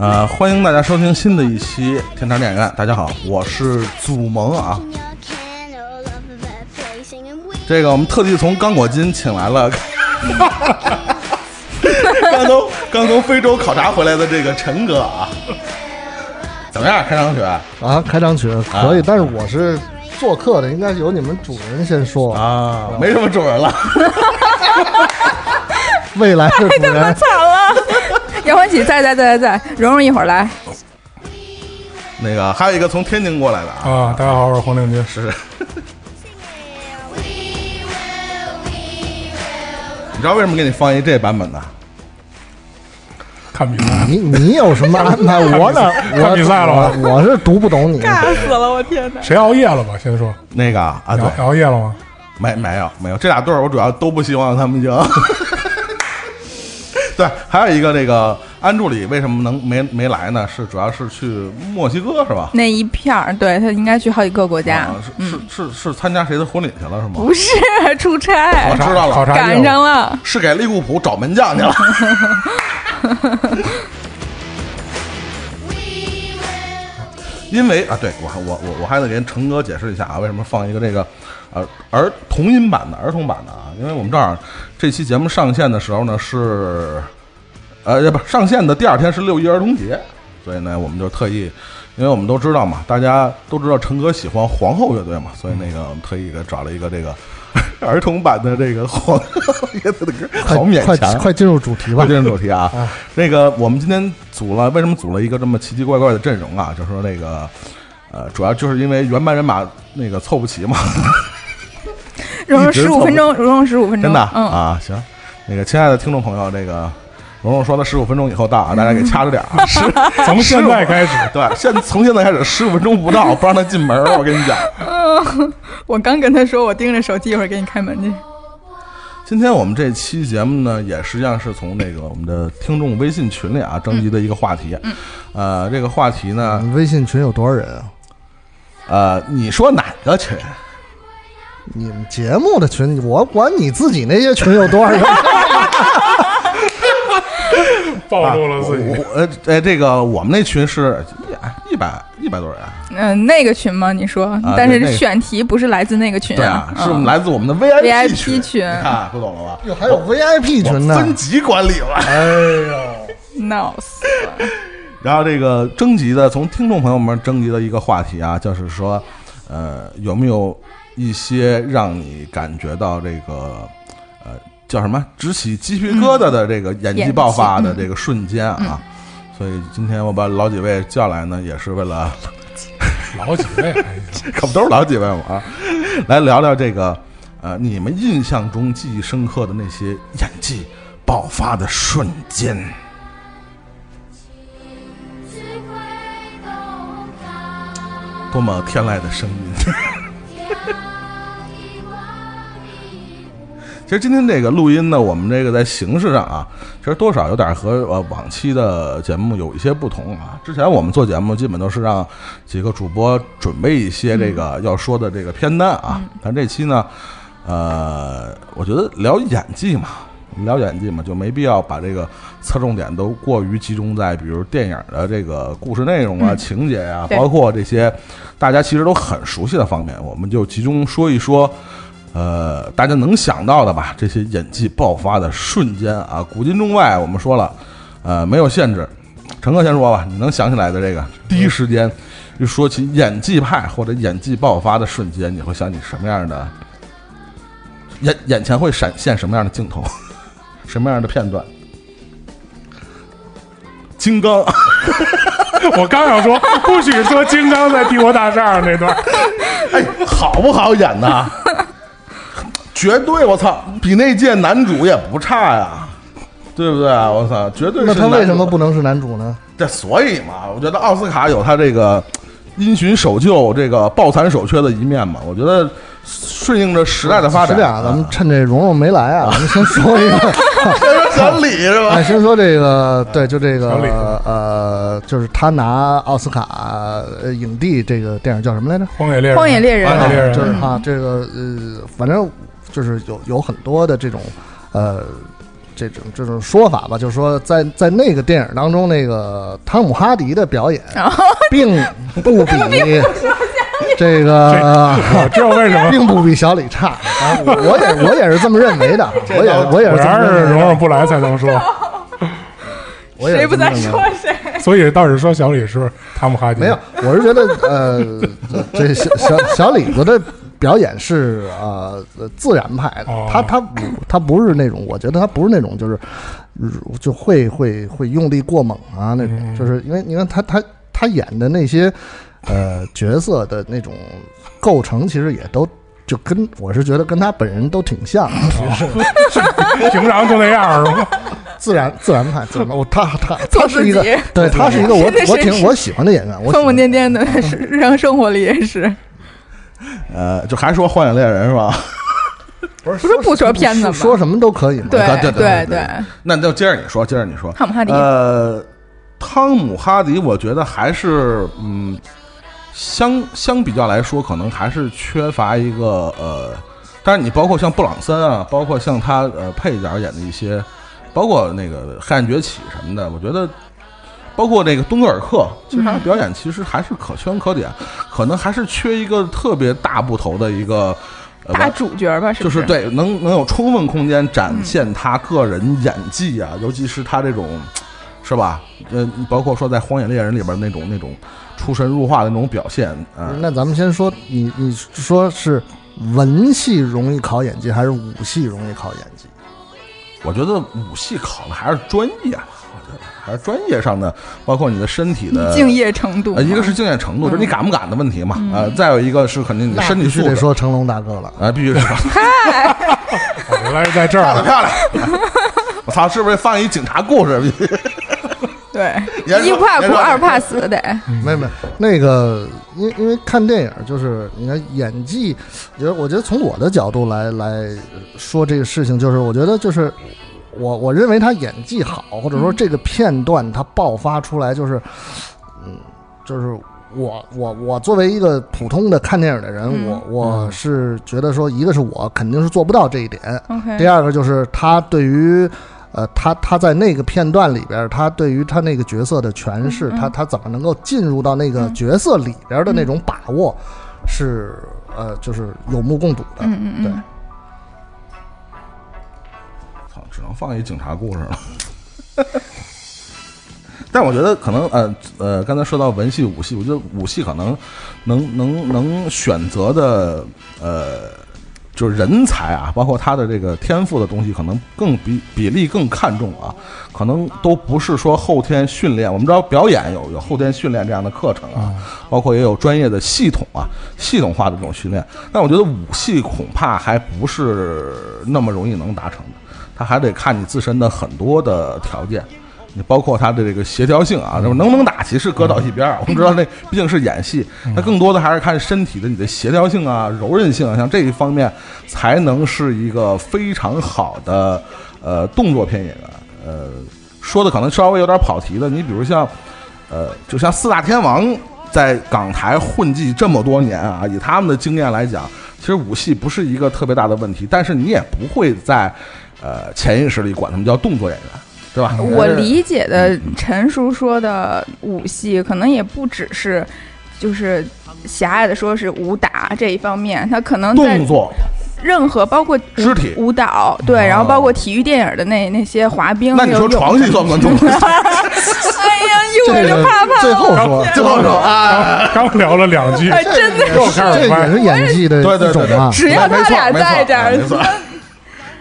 呃，欢迎大家收听新的一期天堂电影院。大家好，我是祖萌啊。这个我们特地从刚果金请来了，刚从刚从非洲考察回来的这个陈哥啊。怎么样？开场曲啊？开场曲可以，但是我是做客的，应该由你们主人先说啊。没什么主人了，未来的主人。惨了。杨欢喜在在在在在，蓉蓉一会儿来。那个还有一个从天津过来的啊，大家好，我是黄令军，是。你知道为什么给你放一这版本的？看比赛。你你有什么安排？我哪看比赛了吗？我是读不懂你。尬死了，我天哪！谁熬夜了吧？先说那个啊，对，熬夜了吗？没没有没有，这俩队儿我主要都不希望他们赢。对，还有一个那个安助理为什么能没没来呢？是主要是去墨西哥是吧？那一片儿，对他应该去好几个国家。是是是是参加谁的婚礼去了是吗？不是 出差，我知道了，赶上了，是给利物浦找门将去了。因为啊，对我我我我还得给成哥解释一下啊，为什么放一个这个呃儿童音版的儿童版的啊？因为我们正好这期节目上线的时候呢是呃不上线的第二天是六一儿童节，所以呢我们就特意，因为我们都知道嘛，大家都知道陈哥喜欢皇后乐队嘛，所以那个我们特意给找了一个这个 儿童版的这个皇后乐队的歌，好勉强，快进入主题吧，进入主题啊，那个我们今天组了，为什么组了一个这么奇奇怪怪的阵容啊？就是说那个呃，主要就是因为原班人马那个凑不齐嘛。蓉蓉十五分钟，蓉蓉十五分钟，真的啊，行，那个亲爱的听众朋友，这个蓉蓉说的十五分钟以后到啊，大家给掐着点啊 从现在开始，对，现从现在开始十五分钟不到不让他进门，我跟你讲。嗯我刚跟他说，我盯着手机，一会儿给你开门去。今天我们这期节目呢，也实际上是从那个我们的听众微信群里啊征集的一个话题，呃，这个话题呢，微信群有多少人啊？呃，你说哪个群？你们节目的群，我管你自己那些群有多少人？暴露了自己。呃，哎，这个我们那群是一百一百多人。嗯，那个群吗？你说？但是选题不是来自那个群，对啊，是来自我们的 VIP 群。啊，不懂了吧？哟，还有 VIP 群呢，分级管理了。哎呦，闹死了。然后这个征集的，从听众朋友们征集的一个话题啊，就是说，呃，有没有？一些让你感觉到这个，呃，叫什么直起鸡皮疙瘩的这个演技爆发的这个瞬间啊！所以今天我把老几位叫来呢，也是为了 老几位，可不都是老几位吗？啊，来聊聊这个，呃，你们印象中记忆深刻的那些演技爆发的瞬间。多么天籁的声音！其实今天这个录音呢，我们这个在形式上啊，其实多少有点和呃往期的节目有一些不同啊。之前我们做节目基本都是让几个主播准备一些这个要说的这个片单啊，但这期呢，呃，我觉得聊演技嘛，聊演技嘛，就没必要把这个侧重点都过于集中在比如电影的这个故事内容啊、嗯情节呀、对包括这些大家其实都很熟悉的方面，我们就集中说一说。呃，大家能想到的吧？这些演技爆发的瞬间啊，古今中外，我们说了，呃，没有限制。陈哥先说吧，你能想起来的这个第一时间一说起演技派或者演技爆发的瞬间，你会想起什么样的？眼眼前会闪现什么样的镜头？什么样的片段？金刚，我刚想说，不许说金刚在帝国大厦上那段，哎，好不好演呐？绝对，我操，比那届男主也不差呀，对不对？我操，绝对是。那他为什么不？能是男主呢？这所以嘛，我觉得奥斯卡有他这个因循守旧、这个抱残守缺的一面嘛。我觉得顺应着时代的发展。是这样，咱们趁这蓉蓉没来啊，咱们先说一个，先说小李是吧？哎，先说这个，对，就这小李个，呃，就是他拿奥斯卡呃影帝这个电影叫什么来着？荒野猎人，荒野猎人荒野猎人就是哈，这个呃，反正就是有有很多的这种呃这种这种说法吧，就是说在在那个电影当中，那个汤姆哈迪的表演 并不比 这个。我知道为什么。并不比小李差，啊，我我也 我也是这么认为的，我也我也是这么然是蓉蓉不来才能说，我也谁不在是这么认为说谁？所以倒是说小李是汤姆哈迪，没有，我是觉得呃，这小小小李子的表演是呃自然派的。哦，他他不他不是那种，我觉得他不是那种就是就会会会用力过猛啊那种，嗯。就是因为你看他他他演的那些呃角色的那种构成，其实也都。就跟我是觉得跟他本人都挺像的，平常就那样是吗？自然自然派，自然派。我他他 他是一个，对他是一个我我挺我喜欢的演员，我疯疯癫癫的日常生活里也是，呃，就还说《荒野猎人》是吧？不是不是不说片子吗说什么都可以嘛。对对对对对，那就接着你说，接着你说。汤姆哈迪，呃，汤姆哈迪，我觉得还是嗯，相相比较来说，可能还是缺乏一个呃，但是你包括像布朗森啊，包括像他呃配角演的一些，包括那个《黑暗崛起》什么的，我觉得。包括那个敦格尔克，其实他的表演其实还是可圈可点，可能还是缺一个特别大部头的一个呃大主角吧，是不是？就是对，能能有充分空间展现他个人演技啊，尤其是他这种，是吧？呃，包括说在《荒野猎人》里边那种那种出神入化的那种表现啊、那咱们先说，你你说是文戏容易考演技，还是武戏容易考演技？我觉得武戏考的还是专业还是专业上的，包括你的身体的敬。业程度嘛，呃，一个是敬业程度，就是你敢不敢的问题嘛。嗯呃，再有一个是肯定你的身体必须得。说成龙大哥了。啊，必须是 我原来是在这儿，漂亮漂亮！我操，是不是放一警察故事？对，一怕苦二怕死得，没没，那个，因为因为看电影就是你看演技，我觉得我觉得从我的角度来来说这个事情，就是我觉得就是我我认为他演技好，或者说这个片段他爆发出来，就是嗯，就是我我我作为一个普通的看电影的人，嗯。我我是觉得说，一个是我肯定是做不到这一点，OK，第二个就是他对于，呃，他他在那个片段里边，他对于他那个角色的诠释，嗯嗯。他他怎么能够进入到那个嗯。角色里边的那种把握，是呃，就是有目共睹的。对嗯嗯嗯，操，只能放一警察故事了。但我觉得可能呃呃，刚才说到文戏武戏，我觉得武戏可能能能能选择的呃，就是人才啊，包括他的这个天赋的东西，可能更比比例更看重啊，可能都不是说后天训练。我们知道表演有有后天训练这样的课程啊，包括也有专业的系统啊，系统化的这种训练。但我觉得武戏恐怕还不是那么容易能达成的，它还得看你自身的很多的条件。你包括他的这个协调性啊，能不能打其实搁到一边儿。我们知道那毕竟是演戏，他更多的还是看身体的你的协调性啊、柔韧性啊，像这一方面才能是一个非常好的呃动作片演员。呃，说的可能稍微有点跑题的，你比如像呃，就像四大天王在港台混迹这么多年啊，以他们的经验来讲，其实武戏不是一个特别大的问题，但是你也不会在呃潜意识里管他们叫动作演员。对吧？我理解的陈叔说的武戏，可能也不只是就是狭隘的说是武打这一方面，他可能动作。任何包括肢体舞蹈，对，然后包括体育电影的那那些滑冰，那你说床戏算不算动作？哎呀，一会儿就怕怕。最后说，最后说啊，刚聊了两句，真的这也是演技的一种啊。只要他俩在这儿，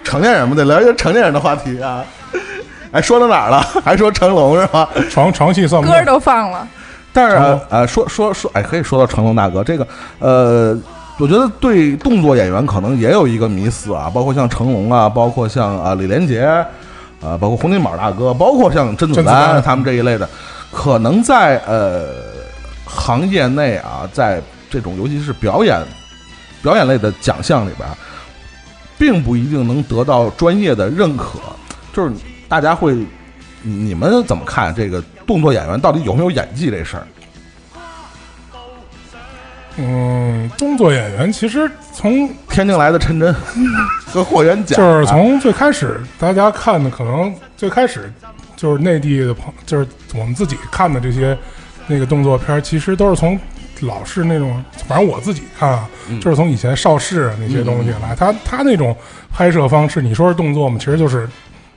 成年人嘛，得聊一些成年人的话题啊。哎，说到哪儿了？还说成龙是吧？床床戏算歌都放了，但是呃，说说说，哎，可以说到成龙大哥这个呃。我觉得对动作演员可能也有一个迷思啊，包括像成龙啊，包括像啊李连杰，啊，包括洪金宝大哥，包括像甄子丹他们这一类的，可能在呃行业内啊，在这种尤其是表演表演类的奖项里边，并不一定能得到专业的认可。就是大家会，你们怎么看这个动作演员到底有没有演技这事儿？嗯，动作演员其实从天津来的陈真 和霍元甲，就是从最开始大家看的，可能最开始就是内地的朋，就是我们自己看的这些那个动作片，其实都是从老式那种，反正我自己看啊，就是从以前邵氏那些东西来。他他那种拍摄方式，你说是动作嘛，其实就是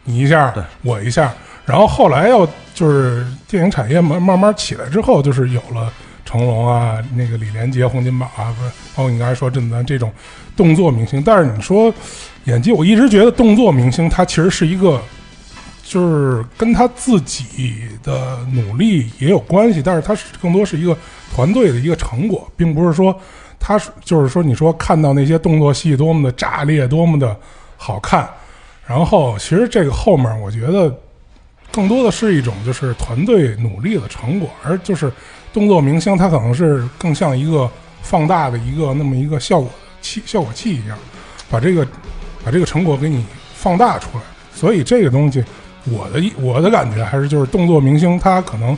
你一下我一下，然后后来要就是电影产业慢慢慢起来之后，就是有了。成龙啊，那个李连杰、洪金宝啊，不是，包括你刚才说甄子丹这种动作明星。但是你说演技，我一直觉得动作明星他其实是一个，就是跟他自己的努力也有关系。但是他是更多是一个团队的一个成果，并不是说他是就是说你说看到那些动作戏多么的炸裂，多么的好看，然后其实这个后面我觉得更多的是一种就是团队努力的成果，而就是。动作明星，他可能是更像一个放大的一个那么一个效果器、效果器一样，把这个把这个成果给你放大出来。所以这个东西，我的我的感觉还是就是动作明星，他可能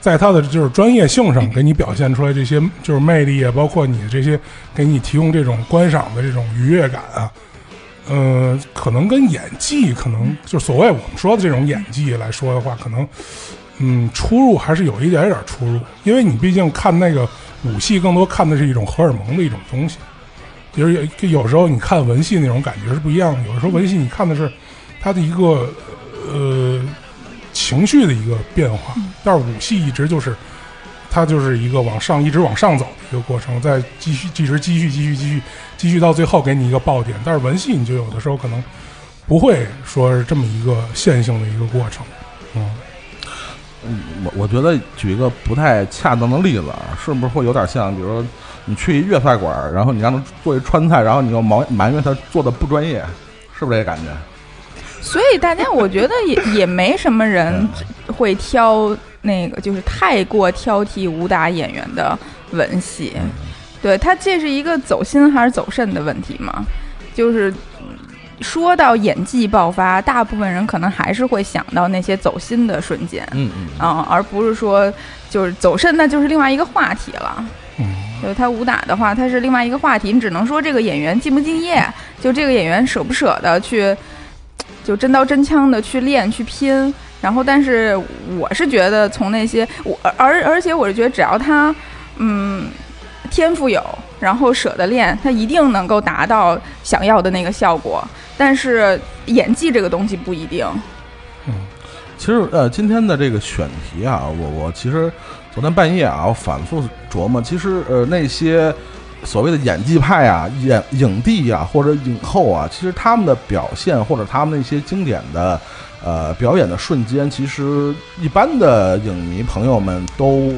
在他的就是专业性上给你表现出来这些就是魅力啊，包括你这些给你提供这种观赏的这种愉悦感啊，呃，可能跟演技可能就所谓我们说的这种演技来说的话，可能。嗯，出入还是有一点点出入，因为你毕竟看那个武戏，更多看的是一种荷尔蒙的一种东西。就是有有时候你看文戏那种感觉是不一样的，有的时候文戏你看的是他的一个呃情绪的一个变化，但是武戏一直就是它就是一个往上一直往上走的一个过程，再继续一直继续继续继续继续到最后给你一个爆点。但是文戏你就有的时候可能不会说是这么一个线性的一个过程，嗯。我我觉得举一个不太恰当的例子，是不是会有点像，比如说你去一粤菜馆，然后你让他做一川菜，然后你又埋埋怨他做的不专业，是不是这感觉？所以大家我觉得也 也没什么人会挑那个，就是太过挑剔武打演员的吻戏，对他这是一个走心还是走肾的问题嘛？就是。说到演技爆发，大部分人可能还是会想到那些走心的瞬间，嗯嗯，啊，而不是说就是走肾，那就是另外一个话题了。嗯，就他武打的话，他是另外一个话题，你只能说这个演员敬不敬业，就这个演员舍不舍得去，就真刀真枪的去练去拼。然后，但是我是觉得从那些我而而且我是觉得只要他嗯天赋有，然后舍得练，他一定能够达到想要的那个效果。但是演技这个东西不一定。嗯，其实呃，今天的这个选题啊，我我其实昨天半夜啊，我反复琢磨，其实呃，那些所谓的演技派啊、演影帝啊或者影后啊，其实他们的表现或者他们那些经典的呃表演的瞬间，其实一般的影迷朋友们都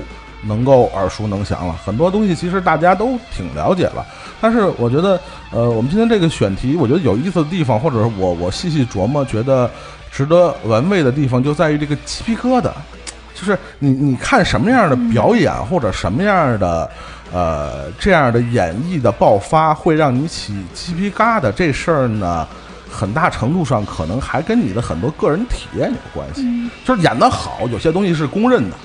能够耳熟能详了。很多东西其实大家都挺了解了。但是我觉得，呃，我们今天这个选题，我觉得有意思的地方，或者是我我细细琢磨，觉得值得玩味的地方，就在于这个鸡皮疙瘩。就是你你看什么样的表演，或者什么样的呃这样的演绎的爆发，会让你起鸡皮疙瘩这事儿呢，很大程度上可能还跟你的很多个人体验有关系。就是演得好，有些东西是公认的。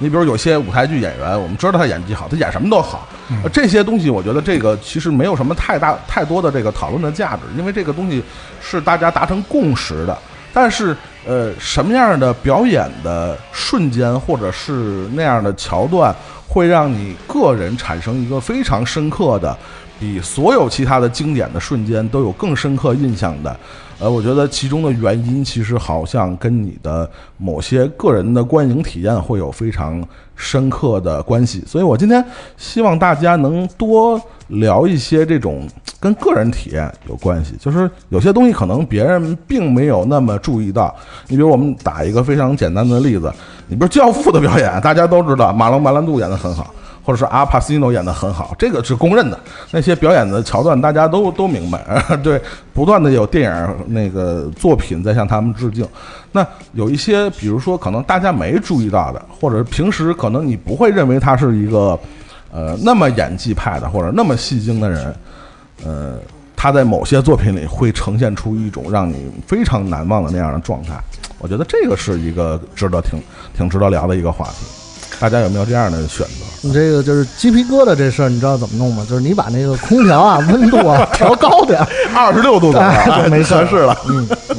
你比如有些舞台剧演员，我们知道他演技好，他演什么都好。这些东西，我觉得这个其实没有什么太大太多的这个讨论的价值，因为这个东西是大家达成共识的。但是，呃，什么样的表演的瞬间，或者是那样的桥段，会让你个人产生一个非常深刻的，比所有其他的经典的瞬间都有更深刻印象的？呃，我觉得其中的原因其实好像跟你的某些个人的观影体验会有非常深刻的关系，所以我今天希望大家能多聊一些这种跟个人体验有关系，就是有些东西可能别人并没有那么注意到。你比如我们打一个非常简单的例子，你比如《教父》的表演，大家都知道马龙·白兰度演得很好。或者是阿帕西诺演得很好，这个是公认的。那些表演的桥段，大家都都明白。对，不断的有电影那个作品在向他们致敬。那有一些，比如说可能大家没注意到的，或者平时可能你不会认为他是一个呃那么演技派的或者那么戏精的人，呃，他在某些作品里会呈现出一种让你非常难忘的那样的状态。我觉得这个是一个值得挺挺值得聊的一个话题。大家有没有这样的选择？你这个就是鸡皮疙瘩这事儿，你知道怎么弄吗？就是你把那个空调啊温度啊调高点，二十六度左右，没事是了。嗯嗯，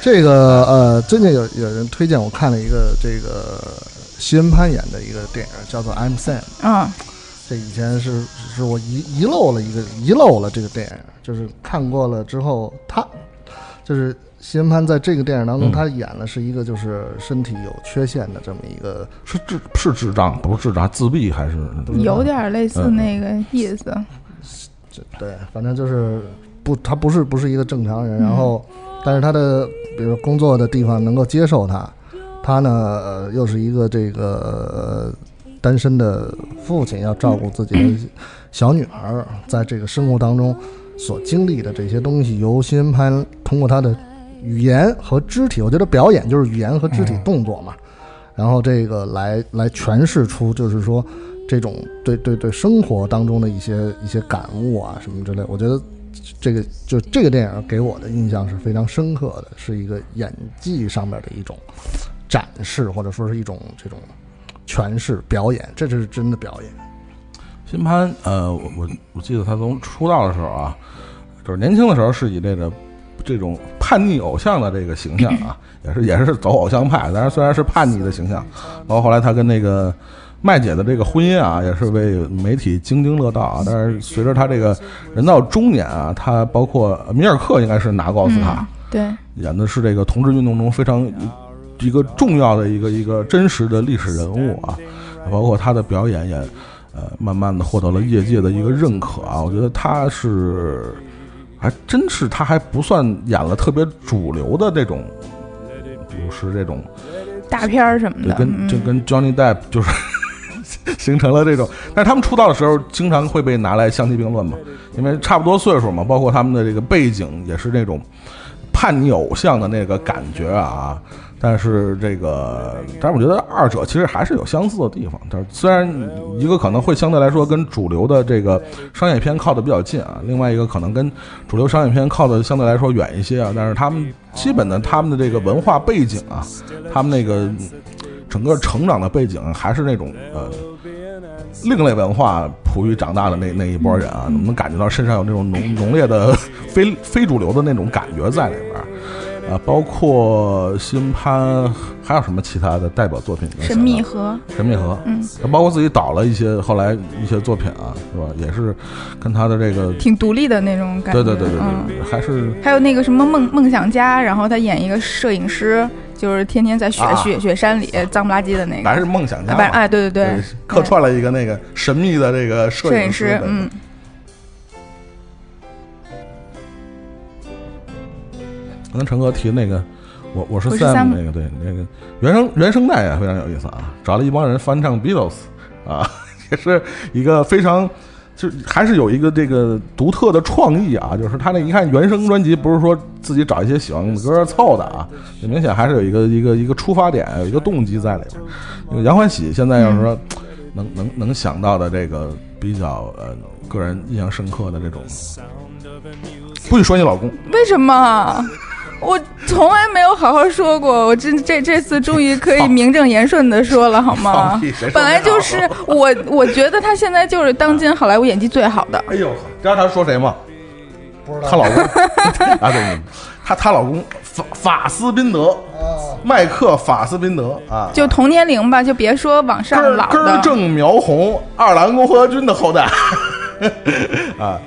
这个呃，最近有有人推荐我看了一个这个西恩潘演的一个电影，叫做《I'm Sam》。嗯，这以前是是我遗遗漏了一个遗漏了这个电影，就是看过了之后，他就是。西恩潘在这个电影当中，他演的是一个就是身体有缺陷的这么一个，是智是智障，不是智障，自闭还是有点类似那个意思。对，反正就是不，他不是不是一个正常人。然后，但是他的比如工作的地方能够接受他，他呢又是一个这个单身的父亲，要照顾自己的小女儿，在这个生活当中所经历的这些东西，由西恩潘通过他的。语言和肢体，我觉得表演就是语言和肢体动作嘛，然后这个来来诠释出，就是说这种对对对生活当中的一些一些感悟啊什么之类，我觉得这个就这个电影给我的印象是非常深刻的，是一个演技上面的一种展示，或者说是一种这种诠释表演，这就是真的表演。新潘，呃，我我我记得他从出道的时候啊，就是年轻的时候是以这个。这种叛逆偶像的这个形象啊，也是也是走偶像派，但是虽然是叛逆的形象，包括后来他跟那个麦姐的这个婚姻啊，也是被媒体津津乐道啊。但是随着他这个人到中年啊，他包括米尔克应该是拿过奥斯卡，对，演的是这个同志运动中非常一个重要的一个一个真实的历史人物啊，包括他的表演也呃慢慢的获得了业界的一个认可啊。我觉得他是。还真是，他还不算演了特别主流的这种，比如是这种大片儿什么的，就跟就跟 Johnny Depp 就是 形成了这种。但是他们出道的时候，经常会被拿来相提并论嘛，因为差不多岁数嘛，包括他们的这个背景也是那种叛逆偶像的那个感觉啊。但是这个，但是我觉得二者其实还是有相似的地方。但是虽然一个可能会相对来说跟主流的这个商业片靠的比较近啊，另外一个可能跟主流商业片靠的相对来说远一些啊。但是他们基本的他们的这个文化背景啊，他们那个整个成长的背景还是那种呃另类文化哺育长大的那那一波人啊，能感觉到身上有那种浓浓烈的非非主流的那种感觉在里边。啊，包括新潘，还有什么其他的代表作品？神秘河，神秘河，嗯，他包括自己导了一些后来一些作品啊，是吧？也是跟他的这个挺独立的那种感觉。对对对对对，还是还有那个什么梦梦想家，然后他演一个摄影师，就是天天在雪雪雪山里脏不拉几的那个。还是梦想家，哎，对对对，客串了一个那个神秘的这个摄影师，嗯。刚才陈哥提那个，我我是 Sam 那个，对那个原声原声带也非常有意思啊，找了一帮人翻唱 Beatles 啊，也是一个非常就还是有一个这个独特的创意啊，就是他那一看原声专辑，不是说自己找一些喜欢的歌凑的啊，明显还是有一个一个一个出发点，有一个动机在里边。杨欢喜现在要是说能能能想到的这个比较呃个人印象深刻的这种，不许说你老公，为什么？我从来没有好好说过，我这这这次终于可以名正言顺的说了，好吗？本来就是我，我觉得他现在就是当今好莱坞演技最好的。哎呦，知道他说谁吗？不知道。她老公 啊，对，她她老公法法斯宾德，麦克法斯宾德啊，就同年龄吧，就别说往上老的。根儿正苗红，爱尔兰共和军的后代 啊。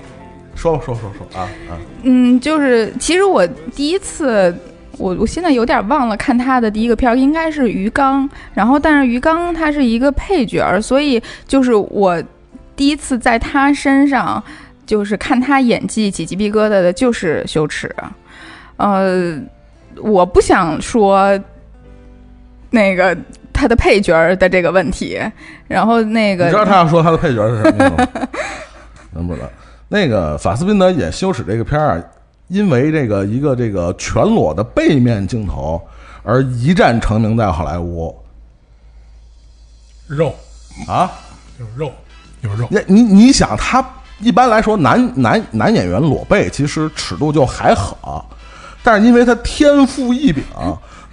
说吧说说说啊啊！嗯，就是其实我第一次，我我现在有点忘了看他的第一个片儿，应该是鱼缸。然后，但是鱼缸他是一个配角儿，所以就是我第一次在他身上就是看他演技起鸡皮疙瘩的，就是羞耻。呃，我不想说那个他的配角儿的这个问题，然后那个你知道他要说他的配角是什么吗？能不知道？那个法斯宾德演《羞耻》这个片儿啊，因为这个一个这个全裸的背面镜头而一战成名在好莱坞。肉。啊！有肉有肉，你你你想，他一般来说男男男演员裸背其实尺度就还好，但是因为他天赋异禀，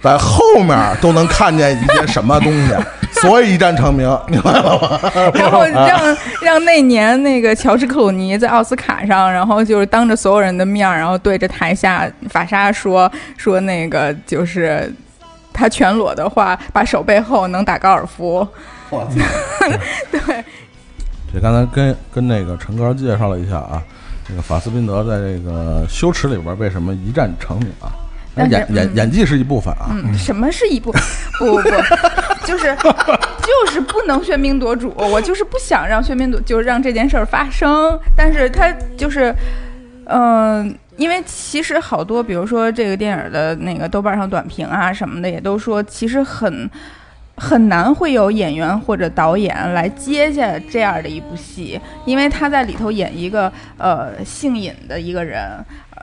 在后面都能看见一些什么东西，所以一战成名，明白了吗？然后让让那年那个乔治克鲁尼在奥斯卡上，然后就是当着所有人的面儿，然后对着台下法沙说说那个就是他全裸的话，把手背后能打高尔夫。我操！对，这刚才跟跟那个陈哥介绍了一下啊，这个法斯宾德在这个《羞耻》里边为什么一战成名啊？但演演嗯演技是一部分啊，嗯，什么是一部？不不不，就是就是不能喧宾夺主，我就是不想让喧宾夺，就是让这件事儿发生。但是他就是，嗯、因为其实好多，比如说这个电影的那个豆瓣上短评啊什么的，也都说其实很。很难会有演员或者导演来接下这样的一部戏，因为他在里头演一个呃性瘾的一个人，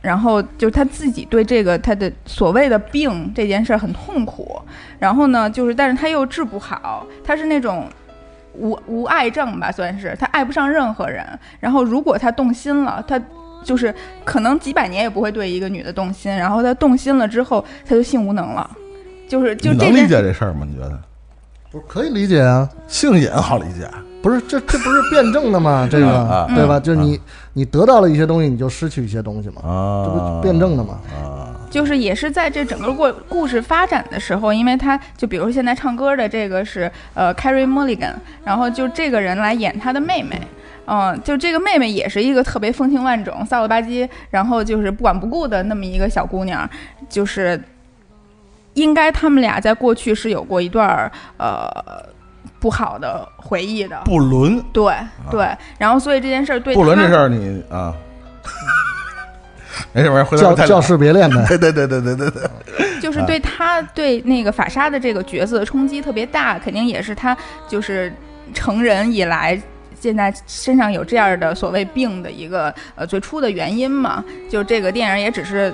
然后就是他自己对这个他的所谓的病这件事儿很痛苦，然后呢，就是但是他又治不好，他是那种无无爱症吧，算是他爱不上任何人，然后如果他动心了，他。就是可能几百年也不会对一个女的动心，然后他动心了之后，他就性无能了，就是就你能理解这事儿吗？你觉得不是可以理解啊？性瘾好理解？不是这这不是辩证的吗？这个、啊对吧？啊就是你你得到了一些东西，你就失去一些东西嘛，这不啊，辩证的嘛？啊，就是也是在这整个过故事发展的时候，因为他就比如现在唱歌的这个是呃 Carrie Mulligan，然后就这个人来演他的妹妹。嗯，就这个妹妹也是一个特别风情万种、骚了吧唧，然后就是不管不顾的那么一个小姑娘，就是应该他们俩在过去是有过一段儿呃不好的回忆的，不伦。对对，然后所以这件事儿对他不伦这事儿你啊，没事没事，回头教教师别恋呗。对对对对对对。对，就是对他对那个法沙的这个角色的冲击特别大，肯定也是他就是成人以来。现在身上有这样的所谓病的一个呃最初的原因嘛，就这个电影也只是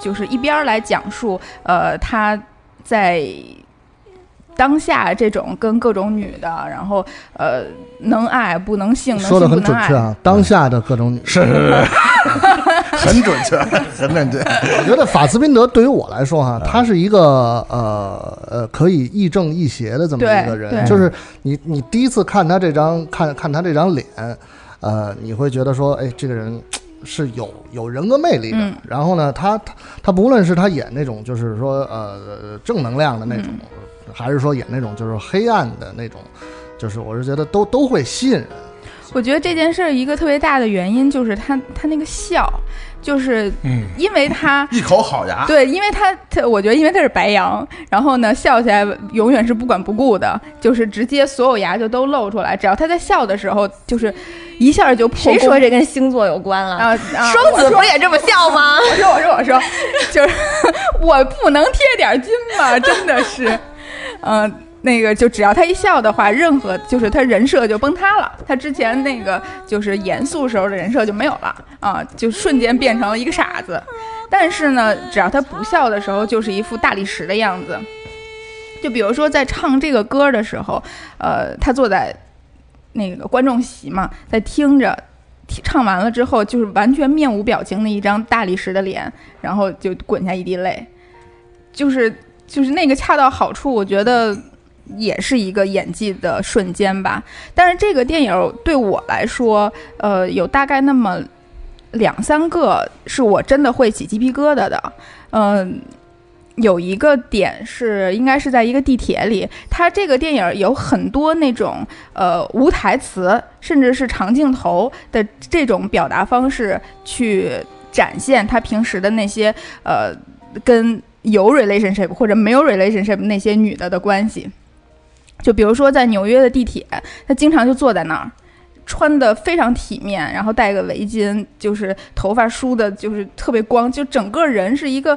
就是一边儿来讲述呃他在当下这种跟各种女的，然后呃能爱不能性，能说的很准确，啊，当下的各种女，是是是，很准确，很准确。我觉得法斯宾德对于我来说哈，他是一个呃呃可以亦正亦邪的这么一个人，就是你你第一次看他这张看看他这张脸，呃，你会觉得说，哎，这个人。是有有人格魅力的，嗯。然后呢，他他他不论是他演那种就是说呃正能量的那种，还是说演那种就是黑暗的那种，就是我是觉得都都会吸引人。我觉得这件事儿一个特别大的原因就是他他那个笑，就是嗯，因为他 一口好牙，对，因为他他，我觉得因为他是白羊，然后呢，笑起来永远是不管不顾的，就是直接所有牙就都露出来，只要他在笑的时候，就是一下就破。谁说这跟星座有关了？啊啊！双子不也这么笑吗？我说我说我说，就是我不能贴点金吗？真的是，嗯、那个就只要他一笑的话，任何就是他人设就崩塌了。他之前那个就是严肃时候的人设就没有了啊，就瞬间变成了一个傻子。但是呢，只要他不笑的时候，就是一副大理石的样子。就比如说在唱这个歌的时候，呃，他坐在那个观众席嘛，在听着。唱完了之后，就是完全面无表情的一张大理石的脸，然后就滚下一滴泪，就是就是那个恰到好处，我觉得也是一个演技的瞬间吧。但是这个电影对我来说，呃，有大概那么两三个是我真的会起鸡皮疙瘩的，嗯、有一个点是，应该是在一个地铁里，它这个电影有很多那种呃无台词，甚至是长镜头的这种表达方式，去展现他平时的那些呃跟有 relationship 或者没有 relationship 那些女的的关系。就比如说在纽约的地铁，她经常就坐在那儿。穿的非常体面，然后戴个围巾，就是头发梳的，就是特别光，就整个人是一个，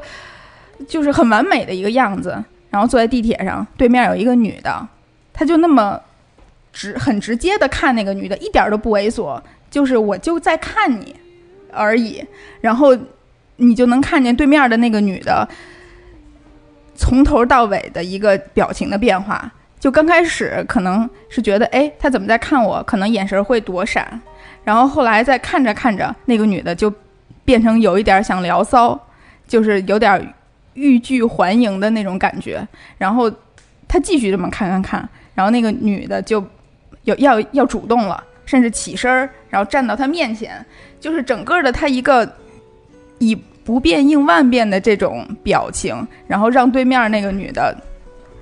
就是很完美的一个样子。然后坐在地铁上，对面有一个女的，她就那么直，很直接的看那个女的，一点都不猥琐，就是我就在看你而已。然后你就能看见对面的那个女的从头到尾的一个表情的变化。就刚开始可能是觉得，哎，他怎么在看我？可能眼神会躲闪，然后后来再看着看着，那个女的就变成有一点想聊骚，就是有点欲拒还迎的那种感觉。然后他继续这么看看看，然后那个女的就有要要主动了，甚至起身儿，然后站到他面前，就是整个的他一个以不变应万变的这种表情，然后让对面那个女的。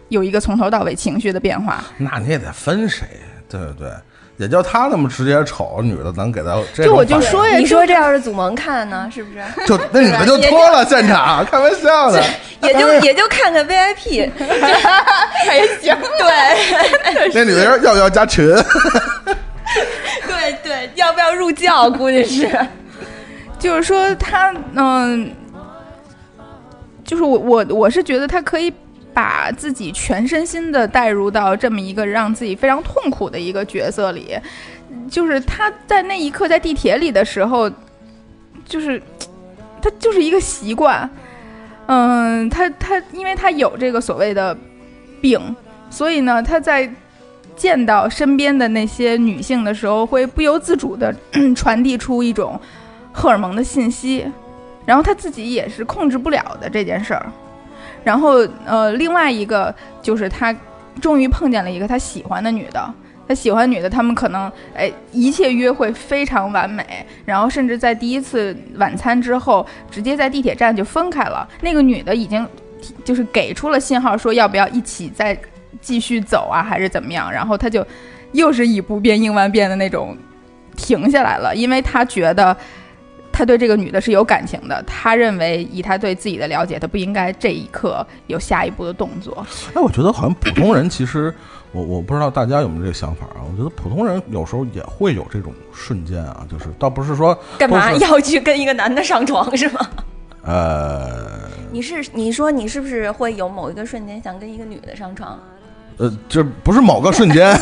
有一个从头到尾情绪的变化，那你也得分谁，对不对，也就他那么直接瞅女的能给他，就我就说呀，你说这要是祖萌看呢，是不是？就那女的就脱了现场，开玩笑的，也就也就看看 VIP，还行，对，那女的要不要加群？对对，要不要入教？估计是，就是说他嗯，就是我我我是觉得他可以。把自己全身心的带入到这么一个让自己非常痛苦的一个角色里，就是他在那一刻在地铁里的时候，就是他就是一个习惯，嗯，他他因为他有这个所谓的病，所以呢，他在见到身边的那些女性的时候，会不由自主的传递出一种荷尔蒙的信息，然后他自己也是控制不了的这件事儿。然后，呃，另外一个就是他终于碰见了一个他喜欢的女的，他喜欢女的，他们可能哎一切约会非常完美，然后甚至在第一次晚餐之后，直接在地铁站就分开了。那个女的已经就是给出了信号，说要不要一起再继续走啊，还是怎么样？然后他就又是以不变应万变的那种停下来了，因为他觉得。他对这个女的是有感情的，他认为以他对自己的了解，他不应该这一刻有下一步的动作。哎，我觉得好像普通人其实，我我不知道大家有没有这个想法啊？我觉得普通人有时候也会有这种瞬间啊，就是倒不是说干嘛要去跟一个男的上床是吗？呃，你是你说你是不是会有某一个瞬间想跟一个女的上床？呃，这不是某个瞬间，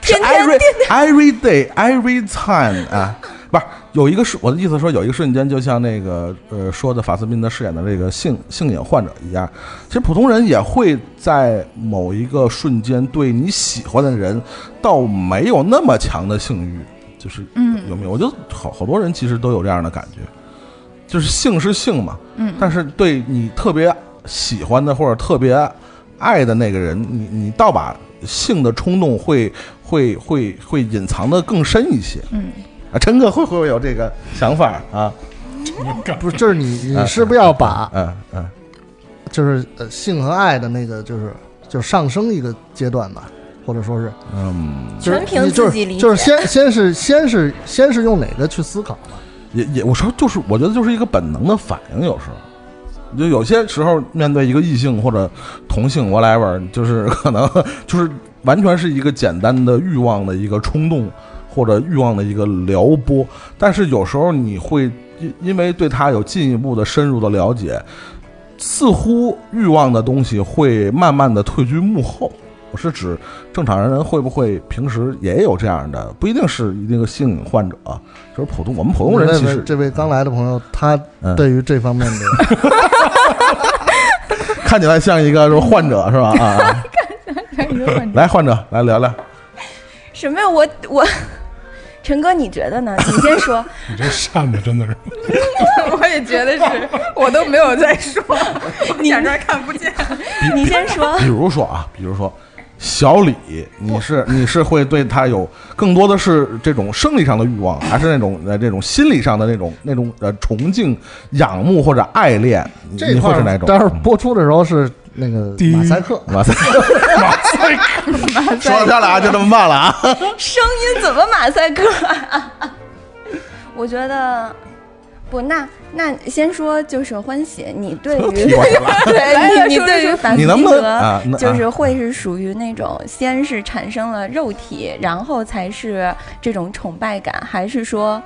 是 every every day every time 啊。不是有一个是我的意思说有一个瞬间，就像那个呃说的法斯宾德饰演的这个性性瘾患者一样，其实普通人也会在某一个瞬间对你喜欢的人，倒没有那么强的性欲，就是嗯。有没有？我觉得好好多人其实都有这样的感觉，就是性是性嘛，嗯，但是对你特别喜欢的或者特别爱的那个人，你你倒把性的冲动会会会会隐藏的更深一些，嗯。啊，陈哥会不会有这个想法啊？不是，就是你，你是不是要把，嗯嗯，就是呃，性和爱的那个，就是就上升一个阶段吧，或者说是，嗯，全凭自己理解，就是先先是先是先是用哪个去思考嘛？也也，我说就是，我觉得就是一个本能的反应，有时候，就有些时候面对一个异性或者同性，whatever，就是可能 就是完全是一个简单的欲望的一个冲动。或者欲望的一个撩拨，但是有时候你会因因为对他有进一步的深入的了解，似乎欲望的东西会慢慢的退居幕后。我是指正常人会不会平时也有这样的？不一定是一个性瘾患者，就是普通我们普通人。其实这位刚来的朋友，他对于这方面的 看起来像一个是患者是吧？啊，来患者来聊聊。什么呀？我我。陈哥，你觉得呢？你先说。你这扇子真的是。我也觉得是，我都没有在说，你这看不见。你先说。比如说啊，比如说，小李，你是你是会对他有更多的是这种生理上的欲望，还是那种呃这种心理上的那种那种呃崇敬、仰慕或者爱恋？你会是哪种？但是播出的时候是那个第一 马赛克，马赛克，说到这儿了啊，就这么办了啊！声音怎么马赛克、啊？我觉得不，那那先说就是欢喜，你对于 对你你对于法斯你能不宾德能啊就是会是属于那种先是产生了肉体，然后才是这种崇拜感，还是说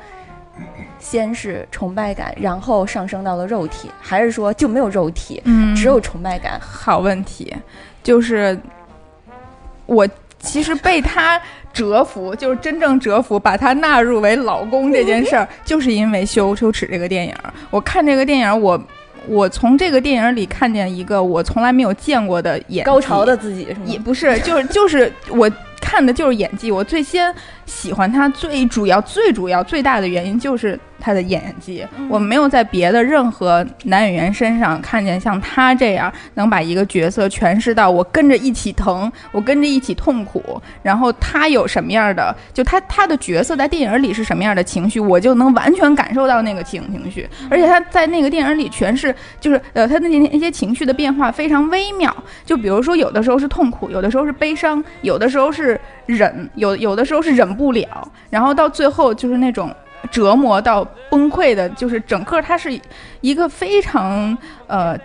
先是崇拜感，然后上升到了肉体，还是说就没有肉体，嗯只有崇拜感？好问题，就是我其实被他折服，就是真正折服，把他纳入为老公这件事儿，就是因为《羞羞耻》这个电影。我看这个电影，我我从这个电影里看见一个我从来没有见过的演技高潮的自己是吗？也不是，就是就是我看的就是演技。我最先喜欢他，最主要、最主要、最大的原因就是他的演技。我没有在别的任何男演员身上看见像他这样能把一个角色诠释到我跟着一起疼，我跟着一起痛苦，然后他有什么样的，就他他的角色在电影里是什么样的情绪，我就能完全感受到那个情情绪。而且他在那个电影里诠释，就是呃他的那那些情绪的变化非常微妙。就比如说，有的时候是痛苦，有的时候是悲伤，有的时候是忍，有有的时候是忍不了，然后到最后就是那种折磨到崩溃的，就是整个它是一个非常呃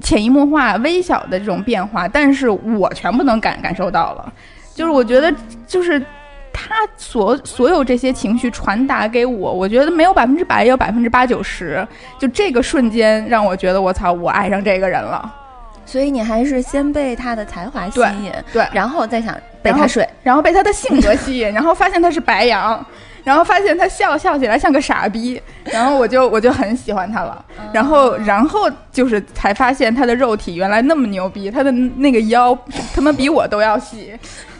潜移默化、微小的这种变化，但是我全部能感感受到了，就是我觉得就是。他所所有这些情绪传达给我，我觉得没有百分之百，也有百分之八九十。就这个瞬间让我觉得，我操，我爱上这个人了。所以你还是先被他的才华吸引，对然后再想被他睡。然后被他的性格吸引，然后发现他是白羊，然后发现他笑笑起来像个傻逼，然后我就我就很喜欢他了。然后然后就是才发现他的肉体原来那么牛逼，他的那个腰他妈比我都要细，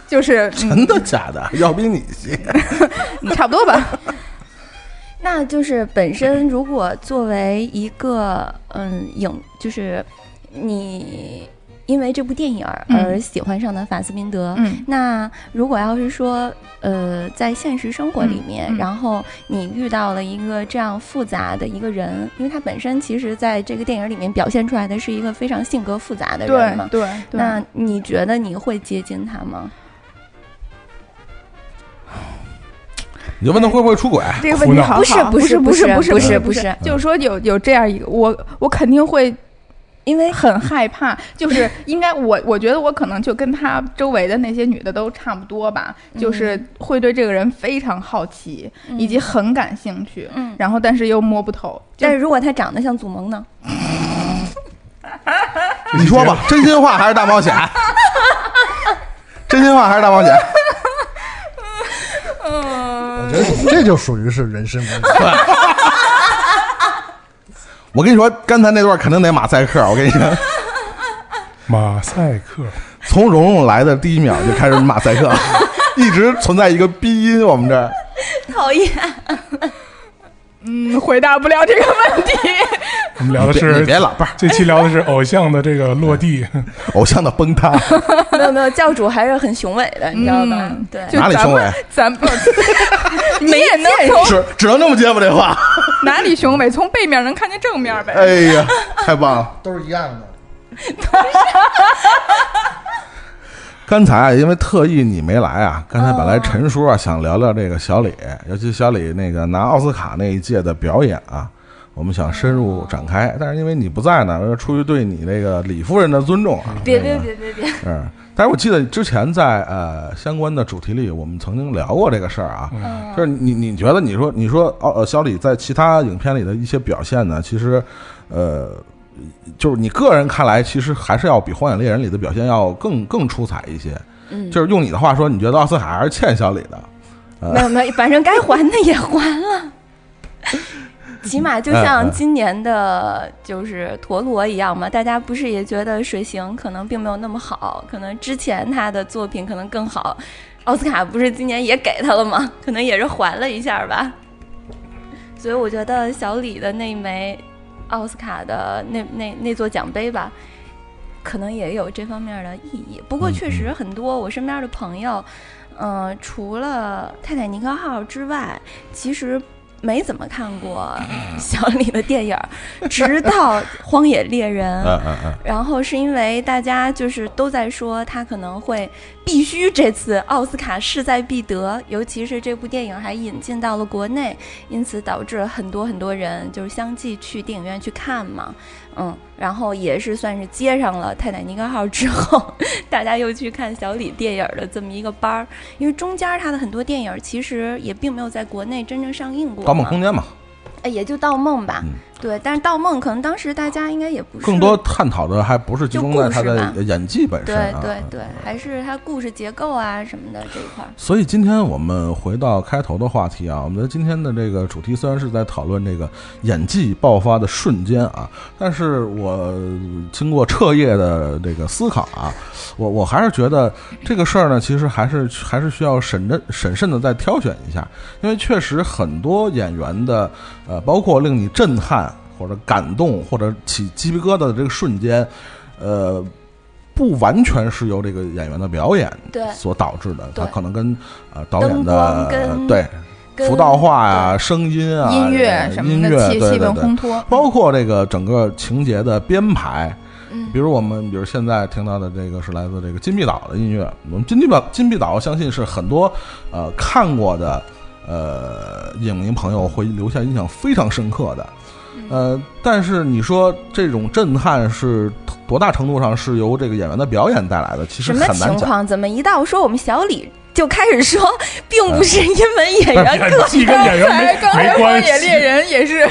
就是真嗯的假的？要比你细？嗯 差不多吧。那就是本身如果作为一个嗯影，就是你因为这部电影而喜欢上的法斯宾德。嗯那如果要是说，呃，在现实生活里面，然后你遇到了一个这样复杂的一个人，因为他本身其实在这个电影里面表现出来的是一个非常性格复杂的人嘛对，对对，那你觉得你会接近他吗？你就问他会不会出轨？这个问题好好不是不不是不是不是不是就是说有有这样一个我我肯定会因为很害怕，就是 应该我我觉得我可能就跟他周围的那些女的都差不多吧，就是会对这个人非常好奇，以及很感兴趣，嗯然后但是又摸不透。但是如果他长得像祖萌呢？你说吧，真心话还是大冒险？真心话还是大冒险？我觉得你这就属于是人身攻击。我跟你说，刚才那段肯定得马赛克。我跟你说，马赛克，从蓉蓉来的第一秒就开始马赛克，一直存在一个逼音。我们这儿 讨厌。嗯，回答不了这个问题。我们聊的是你别老伴儿，这期聊的是偶像的这个落地，偶像的崩塌，没有没有，教主还是很雄伟的，你知道吧？嗯对，哪里雄伟咱不，你也能从只只能这么接吧？这话，哪里雄伟？从背面能看见正面呗。哎呀，太棒了！都是一样的。刚才啊，因为特意你没来啊，刚才本来陈叔啊想聊聊这个小李，尤其小李那个拿奥斯卡那一届的表演啊，我们想深入展开，但是因为你不在呢，出于对你那个李夫人的尊重啊，别别别别别，嗯，但是我记得之前在呃相关的主题里，我们曾经聊过这个事儿啊，就是你你觉得你说你说哦呃小李在其他影片里的一些表现呢，其实呃就是你个人看来，其实还是要比《荒野猎人》里的表现要更更出彩一些。嗯，就是用你的话说，你觉得奥斯卡还是欠小李的？没有没有，反正该还的也还了。起码就像今年的，就是陀螺一样嘛，大家不是也觉得水形可能并没有那么好，可能之前他的作品可能更好，奥斯卡不是今年也给他了吗？可能也是还了一下吧。所以我觉得小李的那枚奥斯卡的那那那座奖杯吧，可能也有这方面的意义。不过嗯确实很多我身边的朋友，嗯、除了泰坦尼克号之外，其实。没怎么看过 小李的电影儿，直到《荒野猎人 》然后是因为大家就是都在说他可能会必须这次奥斯卡势在必得，尤其是这部电影还引进到了国内，因此导致很多很多人就是相继去电影院去看嘛，嗯，然后也是算是接上了泰坦尼克号之后，大家又去看小李电影的这么一个班儿，因为中间他的很多电影其实也并没有在国内真正上映过，盗梦空间嘛，哎，也就《盗梦》吧，嗯对，但是《盗梦》可能当时大家应该也不是更多探讨的还不是集中在他的演技本身对啊。对对，还是他故事结构啊什么的这一块儿。所以今天我们回到开头的话题啊，我们的今天的这个主题虽然是在讨论这个演技爆发的瞬间啊，但是我经过彻夜的这个思考啊，我我还是觉得这个事儿呢，其实还是还是需要审慎审慎的再挑选一下，因为确实很多演员的呃，包括令你震撼或者感动或者起鸡皮疙瘩的这个瞬间，呃。不完全是由这个演员的表演对所导致的，它可能跟呃导演的对跟服道化呀、声音啊、音乐什么的，音乐气气氛对对对烘托，包括这个整个情节的编排，嗯比如我们比如现在听到的这个是来自这个金碧岛的音乐，我们金碧岛金碧岛相信是很多呃看过的呃影迷朋友会留下印象非常深刻的。呃，但是你说这种震撼是多大程度上是由这个演员的表演带来的？其实什么很难讲。情况？怎么一到说我们小李就开始说，并不是因为演员个演技跟演员没刚才《荒没关野猎。人》也是。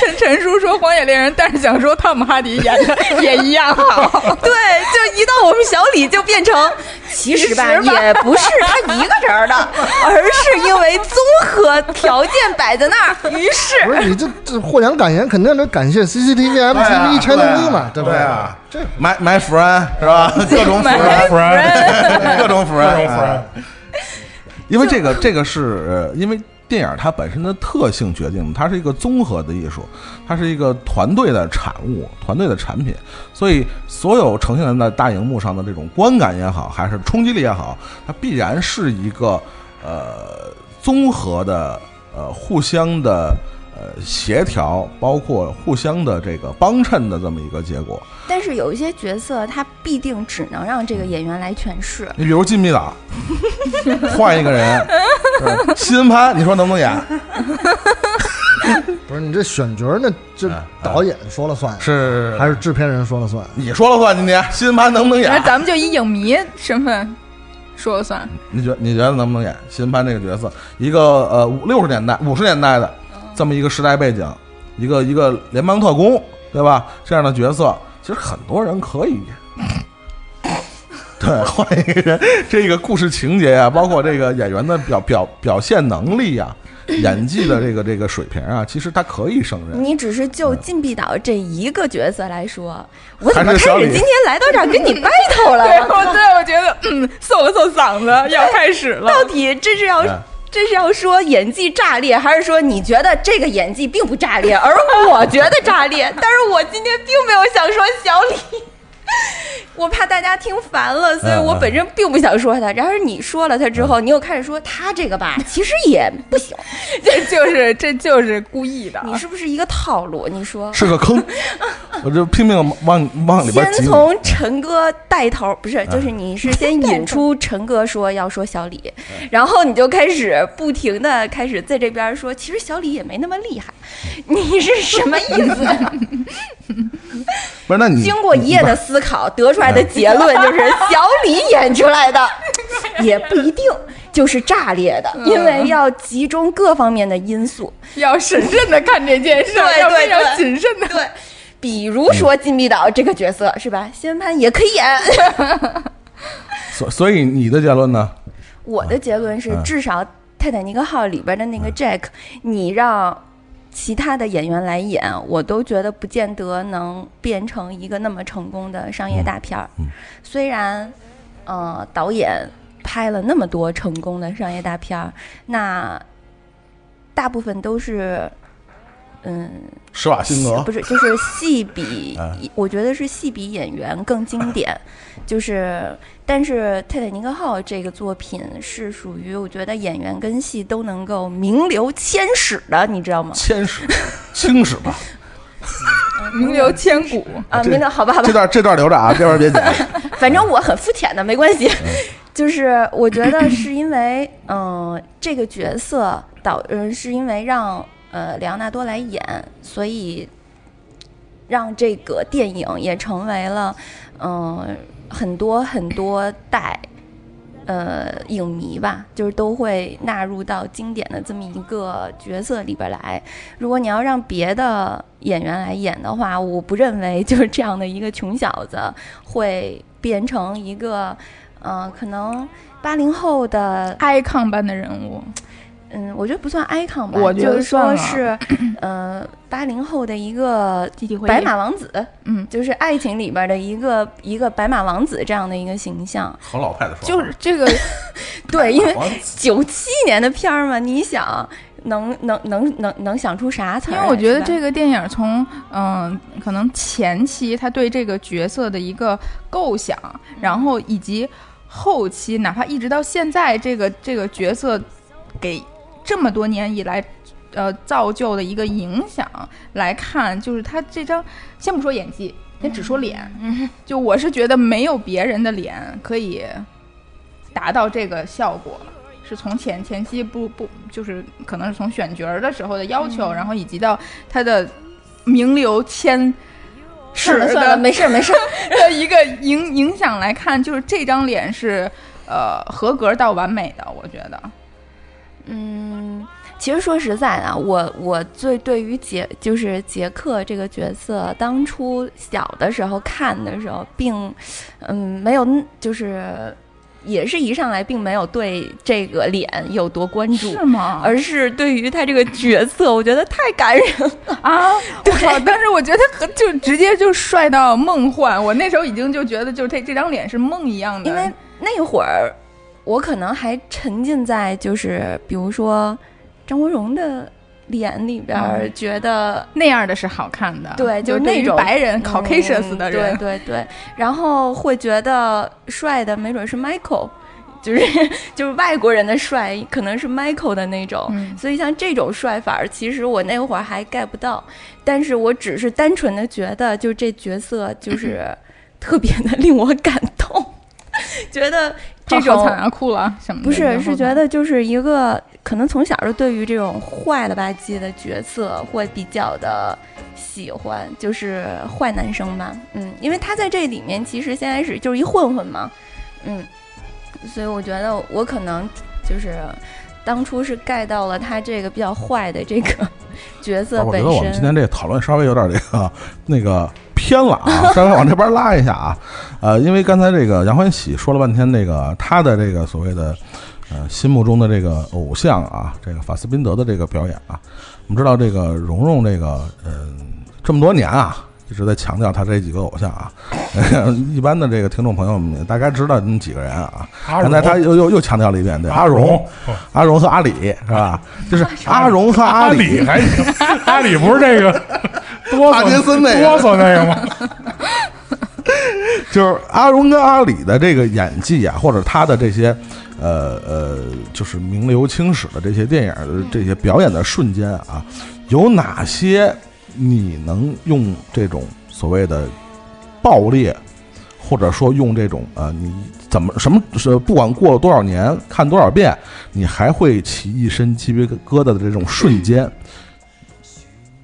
陈陈叔说《荒野猎人》，但是想说汤姆哈迪演的 也一样好。对，就一到我们小李就变成，其实吧也不是他一个人的，而是因为综合条件摆在那儿，于是不是你这这获奖感言肯定得感谢 CCTV、MTV、Channel V 嘛，对不对啊，这买买 friend 是吧？各种 friend，各种 friend，各种 friend 因为这个这个是呃，因为电影它本身的特性决定，它是一个综合的艺术，它是一个团队的产物、团队的产品，所以所有呈现在大荧幕上的这种观感也好，还是冲击力也好，它必然是一个呃综合的呃互相的。呃，协调包括互相的这个帮衬的这么一个结果。但是有一些角色他必定只能让这个演员来诠释。你比如金密岛，换一个人，对新恩潘，你说能不能演？不是你这选角那这嗯导演说了算，是还是制片人说了算？你说了算？今天新恩潘能不能那演？咱们就以影迷身份说了算。你觉你觉得能不能演新恩潘这个角色？一个呃五六十年代、五十年代的这么一个时代背景，一个一个联邦特工，对吧？这样的角色，其实很多人可以演。对，换一个人，这个故事情节啊，包括这个演员的表表表现能力啊，演技的这个这个水平啊，其实他可以胜任。你只是就禁闭岛这一个角色来说，我怎么开始今天来到这儿跟你 battle 了 对，我对我觉得，嗯，搜了搜嗓子，要开始了。到底这是要哎这是要说演技炸裂，还是说你觉得这个演技并不炸裂，而我觉得炸裂？但是我今天并没有想说小李。我怕大家听烦了，所以我本身并不想说他。然而你说了他之后，你又开始说他这个吧，其实也不行。这就是这就是故意的。你是不是一个套路？你说，是个坑，我就拼命往往里边。先从陈哥带头，不是，就是你是先引出陈哥说要说小李，然后你就开始不停的开始在这边说，其实小李也没那么厉害，你是什么意思？不是，那你经过一夜的思考得出来的结论 就是小李演出来的，也不一定就是炸裂的，因为要集中各方面的因素。要审慎的看这件事，对对要非谨慎的。对，比如说金碧岛这个角色是吧？谢文潘也可以演。所所以你的结论呢？我的结论是，嗯至少《泰坦尼克号》里边的那个 Jack，你让其他的演员来演，我都觉得不见得能变成一个那么成功的商业大片儿。嗯嗯虽然，呃，导演拍了那么多成功的商业大片儿，那大部分都是嗯，施瓦辛格不是，就是戏比 啊，我觉得是戏比演员更经典。就是，但是《泰坦尼克号》这个作品是属于我觉得演员跟戏都能够名留千史的，你知道吗？千史青史吧，名留千古。啊，这名留好吧，好吧这，段这段留着啊，这段别剪。反正我很肤浅的，没关系。嗯就是我觉得是因为，嗯、这个角色导，嗯、是因为让呃莱昂纳多来演，所以让这个电影也成为了，嗯、很多很多代。呃，影迷吧，就是都会纳入到经典的这么一个角色里边来。如果你要让别的演员来演的话，我不认为就是 这样的一个穷小子会变成一个，呃，可能八零后的，icon 般的人物，嗯，我觉得不算 icon 吧，我觉得就是说是，呃，八零后的一个。白马王子，嗯，就是爱情里边的一个一个白马王子这样的一个形象。很老派的说法，就是这个，对，因为王九七年的片儿嘛，你想能能能能能想出啥词儿？因为我觉得这个电影从嗯、可能前期他对这个角色的一个构想，然后以及后期，哪怕一直到现在，这个这个角色给这么多年以来。呃，造就的一个影响来看，就是他这张，先不说演技，先只说脸，嗯就我是觉得没有别人的脸可以达到这个效果，是从前前期不不就是可能是从选角儿的时候的要求，然后以及到他的名流千史算了算了，的没事儿没事儿。的一个影影响来看，就是这张脸是呃合格到完美的，我觉得。嗯，其实说实在的，我我最对于杰就是杰克这个角色，当初小的时候看的时候，并嗯没有就是也是一上来并没有对这个脸有多关注。是吗？而是对于他这个角色，我觉得太感人了。啊，我操！当时我觉得和就直接就帅到梦幻，我那时候已经就觉得，就是这这张脸是梦一样的。因为那会儿我可能还沉浸在就是比如说张国荣的脸里边觉得那样的是好看的，对，就是那种白人嗯 Caucasians 的人，对对对，然后会觉得帅的没准是 Michael。就是 就是外国人的帅，可能是 Michael 的那种，嗯。所以像这种帅法儿，其实我那会儿还 get 不到，但是我只是单纯的觉得，就这角色就是 特别的令我感动，觉得这种好惨啊，哭了什么的？不是，是觉得就是一个可能从小就对于这种坏了吧唧的角色会比较的喜欢，就是坏男生吧，嗯，因为他在这里面其实先开始就是一混混嘛，嗯，所以我觉得我可能就是当初是盖到了他这个比较坏的这个 角色本我觉得我们今，天这个讨论稍微有点这个那个偏了啊，稍微往这边拉一下啊。呃，因为刚才这个杨欢喜说了半天，这个他的这个所谓的呃心目中的这个偶像啊，这个法斯宾德的这个表演啊，我们知道这个蓉蓉这个嗯、这么多年啊。一直在强调他这几个偶像啊，一般的这个听众朋友们大概知道那么几个人啊。阿刚才他又又又强调了一遍，对阿荣、哦阿荣和阿里是吧？就是阿荣和阿阿里还行，阿里不是这个哆帕金嗦森那个哆嗦那个吗？就是阿荣跟阿里的这个演技啊，或者他的这些，呃呃，就是名留青史的这些电影的这些表演的瞬间啊，有哪些你能用这种所谓的爆裂，或者说用这种呃，你怎么什么是不管过了多少年，看多少遍，你还会起一身鸡皮疙瘩的这种瞬间？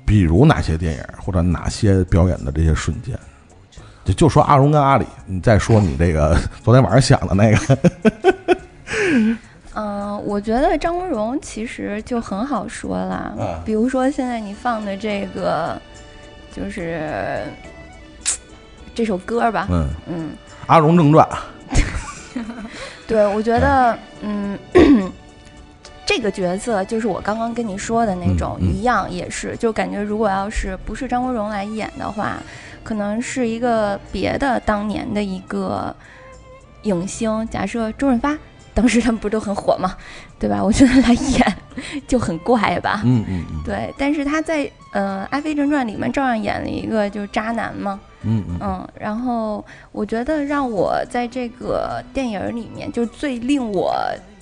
比如哪些电影或者哪些表演的这些瞬间？就就说阿荣跟阿里，你再说你这个昨天晚上想的那个，嗯，我觉得张国荣其实就很好说了，嗯比如说现在你放的这个，就是这首歌吧，嗯，嗯，《阿荣正传》对，我觉得，嗯，这个角色就是我刚刚跟你说的那种，嗯嗯一样也是，就感觉如果要是不是张国荣来演的话，可能是一个别的当年的一个影星，假设周润发。当时他们不都很火吗？对吧？我觉得来演就很怪吧。嗯嗯嗯，对，但是他在呃，《阿飞正传》里面照样演了一个就是渣男嘛，嗯嗯嗯，然后我觉得让我在这个电影里面就最令我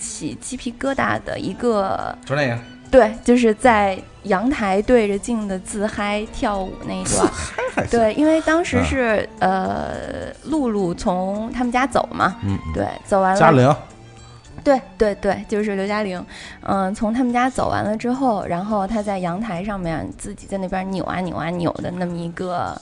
起鸡皮疙瘩的一个，就那个对，就是在阳台对着镜的自嗨跳舞那一段。对，因为当时啊是、呃，露露从他们家走嘛，对，走完了，嘉玲，对对对，就是刘嘉玲，嗯、从他们家走完了之后，然后她在阳台上面自己在那边扭啊扭啊扭的那么一个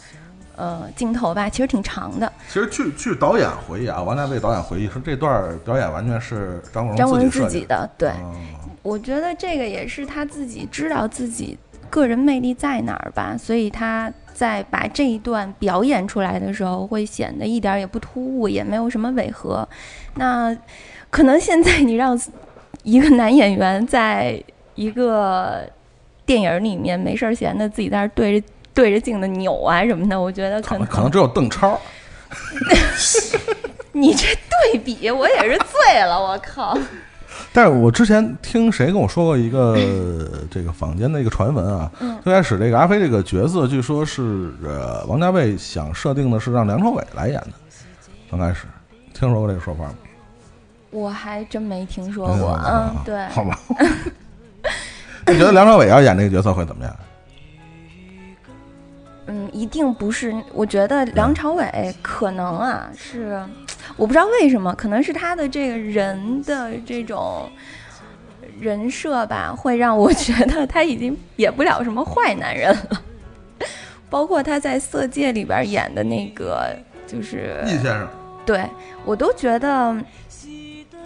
呃镜头吧，其实挺长的。其实据据导演回忆啊，王家卫导演回忆说，这段表演完全是张国张国荣荣自己的，对，哦我觉得这个也是他自己知道自己个人魅力在哪儿吧，所以他在把这一段表演出来的时候，会显得一点儿也不突兀，也没有什么违和。那可能现在你让一个男演员在一个电影里面没事儿闲的自己在那儿对着对着镜子扭啊什么的，我觉得可能可能只有邓超。你这对比我也是醉了，我靠！但是我之前听谁跟我说过一个 这个坊间的一个传闻啊，嗯最开始这个阿飞这个角色，据说是呃王家卫想设定的是让梁朝伟来演的，刚开始听说过这个说法吗？我还真没听说过嗯，对，好吧。你觉得梁朝伟要演这个角色会怎么样？嗯，一定不是。我觉得梁朝伟可能啊是，我不知道为什么，可能是他的这个人的这种人设吧，会让我觉得他已经演不了什么坏男人了。包括他在《色戒》里边演的那个，就是易先生，对我都觉得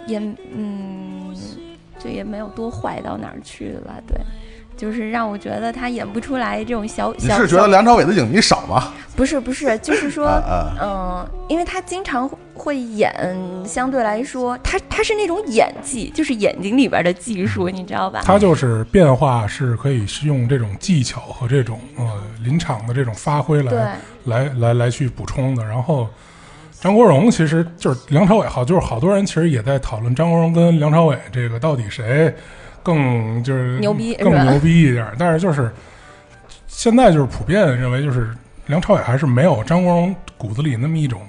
也嗯，就也没有多坏到哪儿去了。对，就是让我觉得他演不出来这种小你小是觉得梁朝伟的影迷少吗？不是不是，就是说，啊嗯、因为他经常会演，相对来说，他他是那种演技，就是眼睛里边的技术，你知道吧？他就是变化是可以是用这种技巧和这种呃临场的这种发挥对来来来来去补充的。然后张国荣其实就是梁朝伟好，就是好多人其实也在讨论张国荣跟梁朝伟这个到底谁更就是牛逼更牛逼一点。但是就是现在就是普遍认为就是梁朝伟还是没有张国荣骨子里那么一种。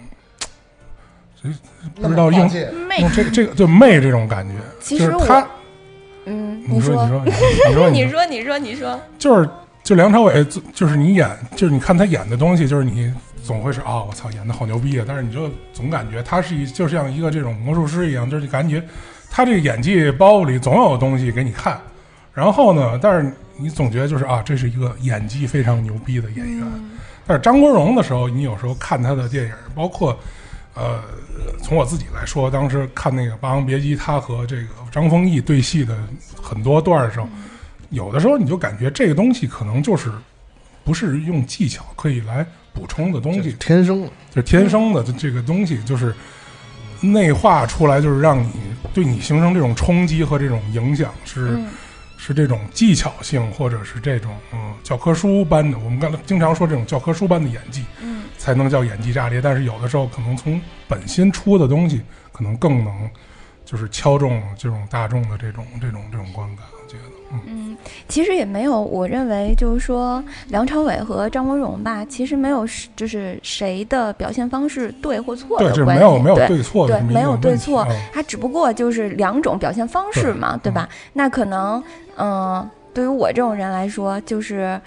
不知道用媚用这这个就媚这种感觉，其实就是他，嗯，你说，你说，你说，你 你说，你说，你说，就是就梁朝伟，就就是你演，就是你看他演的东西，就是你总会是啊、我操，演的好牛逼啊！但是你就总感觉他是一，就像一个这种魔术师一样，就是你感觉他这个演技包袱里总有东西给你看。然后呢，但是你总觉得就是啊，这是一个演技非常牛逼的演员。但是张国荣的时候，你有时候看他的电影，包括呃，从我自己来说，当时看那个《霸王别姬》，他和这个张丰毅对戏的很多段的时候，有的时候你就感觉这个东西可能就是不是用技巧可以来补充的东西，天生的就是天生的这个东西，就是内化出来，就是让你对你形成这种冲击和这种影响是。嗯是这种技巧性，或者是这种嗯教科书般的，我们刚才经常说这种教科书般的演技，嗯，才能叫演技炸裂。但是有的时候可能从本心出的东西，可能更能就是敲中这种大众的这种这种这种观感。我觉得，嗯，嗯，其实也没有，我认为就是说梁朝伟和张国荣吧，其实没有是就是谁的表现方式对或错，的关系，对没有没有对对错的对，没有对错嗯，它只不过就是两种表现方式嘛，对吧？那可能，嗯、对于我这种人来说，就是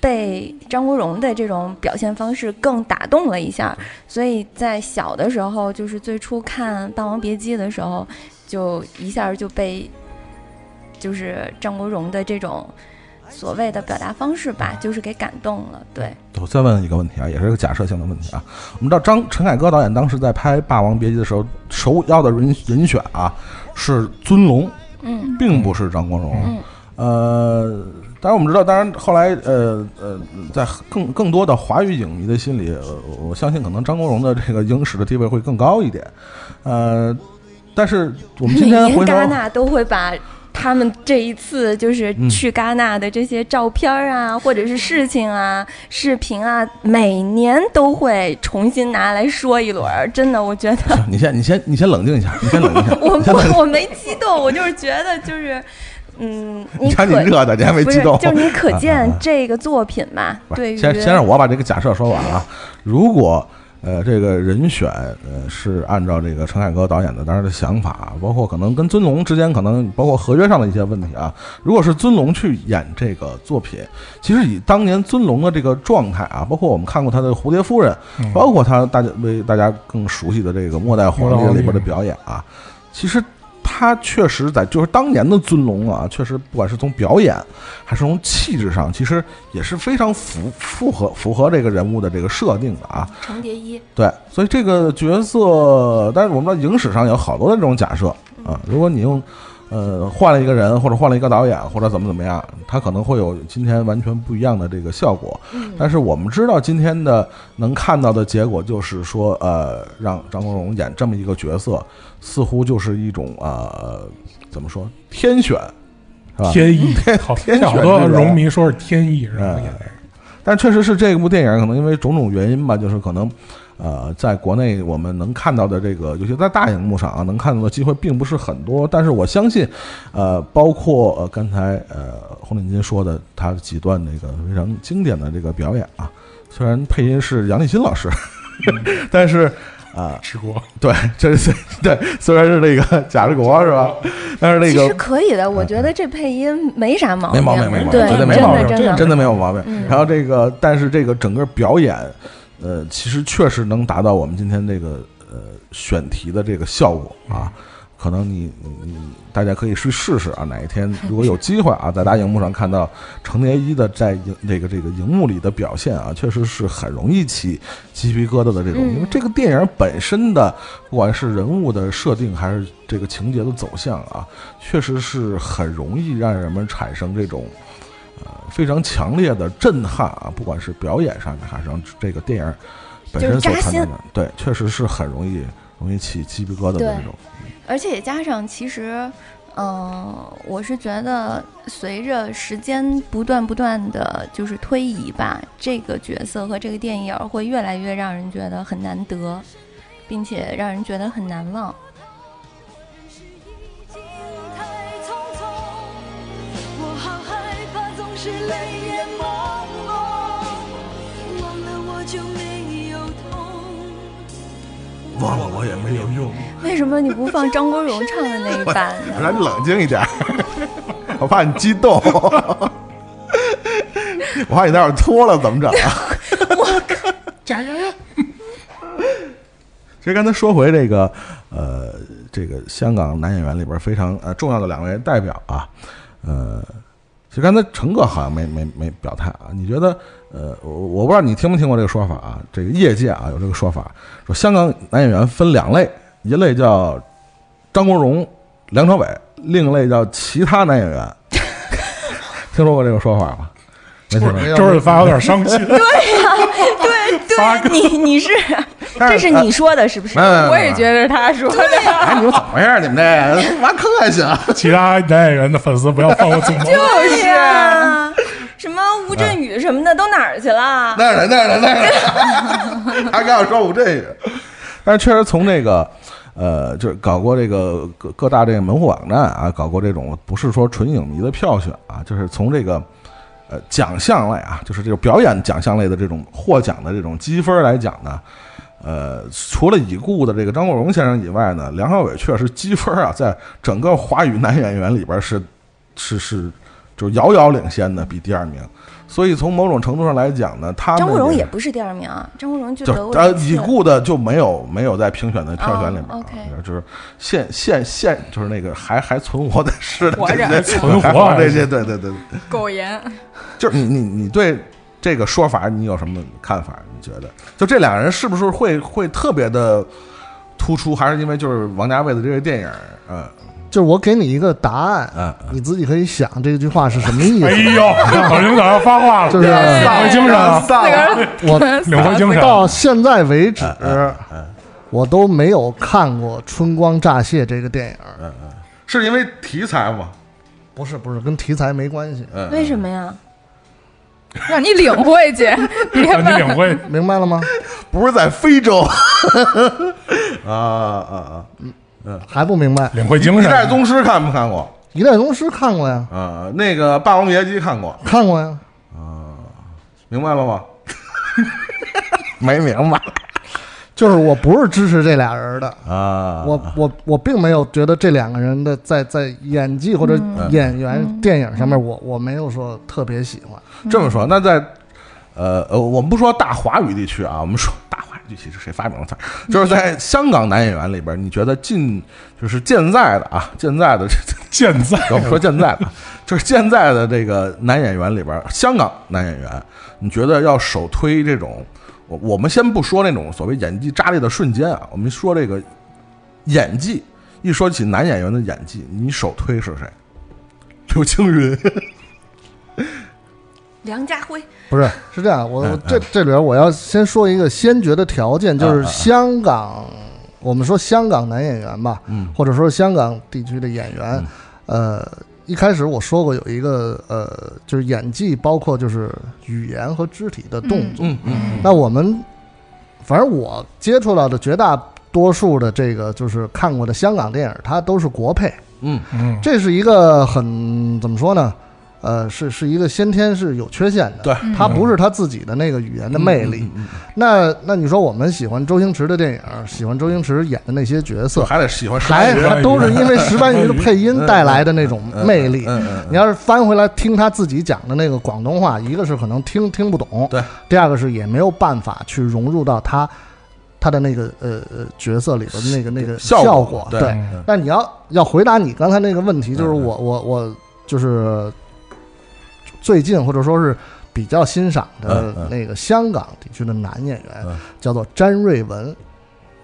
被张国荣的这种表现方式更打动了一下，所以在小的时候，就是最初看《霸王别姬》的时候，就一下就被就是张国荣的这种所谓的表达方式吧，就是给感动了。对，我再问一个问题啊，也是个假设性的问题啊。我们知道张陈凯歌导演当时在拍《霸王别姬》的时候，首要的人人选啊是尊龙，嗯并不是张国荣。嗯呃，当然我们知道，当然后来呃呃，在更更多的华语影迷的心里，呃我相信可能张国荣的这个影史的地位会更高一点。呃，但是我们今天回头戛纳都会把。他们这一次就是嗯去戛纳的这些照片啊，或者是事情啊、视频啊，每年都会重新拿来说一轮儿。真的，我觉得你先你先你先冷静一下，你先冷静一下。我我我没激动，我就是觉得就是，嗯，你看你可热的，你还没不是激动，，就是你可啊见 这个作品嘛，不是对于先先让我把这个假设说完啊。如果呃这个人选呃是按照这个陈凯歌导演的当时的想法，包括可能跟尊龙之间可能包括合约上的一些问题啊，如果是尊龙去演这个作品，其实以当年尊龙的这个状态啊，包括我们看过他的《蝴蝶夫人》，嗯包括他大家为大家更熟悉的这个《末代皇帝》里边的表演啊，其实他确实在就是当年的尊龙啊，确实不管是从表演还是从气质上，其实也是非常符符合符合这个人物的这个设定的啊。程蝶衣，对，所以这个角色，但是我们知道影史上有好多的这种假设啊，如果你用。呃，换了一个人，或者换了一个导演，或者怎么怎么样，他可能会有今天完全不一样的这个效果。但是我们知道，今天的能看到的结果就是说，呃，让张国荣演这么一个角色，似乎就是一种呃，怎么说天选，是吧？天意，天好多选好多荣迷说是天意，然后嗯演的。但确实是这部电影可能因为种种原因吧，就是可能，呃，在国内我们能看到的这个，尤其在大荧幕上啊，能看到的机会并不是很多。但是我相信，呃，包括呃刚才呃洪领金说的他几段那个非常经典的这个表演啊，虽然配音是杨立新老师，但是啊、吃锅，对，这是对，虽然是那个贾志国是吧？但是那其实可以的，我觉得这配音没啥毛病，没毛病，没毛病，绝对没真毛病，的真的真的没有毛病。嗯然后这个，但是这个整个表演，呃，其实确实能达到我们今天这个呃选题的这个效果啊。可能你你你大家可以去试试啊，哪一天如果有机会啊，在大荧幕上看到成年一的在荧这个这个荧幕里的表现啊，确实是很容易起鸡皮疙瘩的这种，嗯因为这个电影本身的不管是人物的设定还是这个情节的走向啊，确实是很容易让人们产生这种。呃，非常强烈的震撼啊！不管是表演上面，还是让这个电影本身所就是扎心传达的，对，确实是很容易容易起鸡皮疙瘩的那种。而且也加上，其实，嗯、我是觉得随着时间不断不断的就是推移吧，这个角色和这个电影会越来越让人觉得很难得，并且让人觉得很难忘。泪眼朦胧，忘了我就没有痛。忘了我也没有用，为什么你不放张国荣唱的那一版呢？让你冷静一点，我怕你激动，我怕你待会儿脱了怎么整啊？我靠加油！其实刚才说回这个，呃，这个香港男演员里边非常呃重要的两位代表啊，呃，其实刚才陈哥好像没没没表态啊，你觉得呃，我我不知道你听没听过这个说法啊？这个业界啊有这个说法，说香港男演员分两类，一类叫张国荣、梁朝伟，另一类叫其他男演员。听说过这个说法吗？没听说。周润发有点伤心。对对，你你是，这是你说的，是不是？我也觉得是他说的。哎，你说怎么回事？你们这挖客行？其他男演员的粉丝不要放我祖就。是啊，什么吴镇宇什么的都哪儿去了？那儿呢？那儿呢？那儿呢？还跟我说吴镇宇，但是确实从这个。呃，就是搞过这个各各大这个门户网站啊，搞过这种不是说纯影迷的票选啊，就是从这个呃奖项类啊，就是这个表演奖项类的这种获奖的这种积分来讲呢，呃，除了已故的这个张国荣先生以外呢，梁朝伟确实积分啊，在整个华语男演员里边是是是就遥遥领先的，比第二名。所以从某种程度上来讲呢，他张国荣也也不是第二名啊，张国荣就就得过呃已故的就没有没有在评选的票选里面、啊，就是现现现就是那个还还存活的是的活着这些存活这些，对对对，对。苟延，就是你你你对这个说法你有什么看法？你觉得？就这两个人是不是会会特别的突出，还是因为就是王家卫的这个电影？嗯就是我给你一个答案，嗯，你自己可以想这句话是什么意哎思。呦，老领导要发话了，就是领回精神啊，我领回精神。到现在为止，嗯我都没有看过《春光乍泄》这个电影。是因为题材吗？不是不是，跟题材没关系，嗯，为什么呀？让你领会去，别 让你。领会，明白了吗？不是在非洲啊啊啊！还不明白？领会精神一代。宗师看没看过？一代宗师》看过呀，啊，那个《霸王别姬》看过，看过呀。啊明白了吗？没明白，就是我不是支持这俩人的，啊，我我我并没有觉得这两个人的在在演技或者演员、电影上面，我我没有说特别喜欢。这么说，那在呃呃，我们不说大华语地区啊，我们说大华语地区是谁发明的词儿？就是在香港男演员里边，你觉得近就是现在的啊，现在的这现在 我们说现在的，就是现在的这个男演员里边，香港男演员，你觉得要首推这种，我我们先不说那种所谓演技炸裂的瞬间啊，我们说这个演技。一说起男演员的演技，你首推是谁？刘青云。梁家辉，不是，是这样，我这这里边我要先说一个先决的条件，就是香港，我们说香港男演员吧，嗯。或者说香港地区的演员，呃，一开始我说过有一个呃，就是演技，包括就是语言和肢体的动作。嗯嗯那我们反正我接触到的绝大多数的这个就是看过的香港电影，它都是国配，嗯嗯，这是一个很怎么说呢？呃，是是一个先天是有缺陷的，对，他不是他自己的那个语言的魅力。嗯，嗯那那你说我们喜欢周星驰的电影，喜欢周星驰演的那些角色，还得喜欢石还斑鱼还都是因为石斑鱼的配音带来的那种魅力。你要是翻回来听他自己讲的那个广东话，一个是可能听听不懂，对；第二个是也没有办法去融入到他他的那个呃呃角色里边的那个那个效效果对对。嗯但你要要回答你刚才那个问题，就是我我我就是最近或者说是比较欣赏的那个香港地区的男演员嗯，叫做詹瑞文。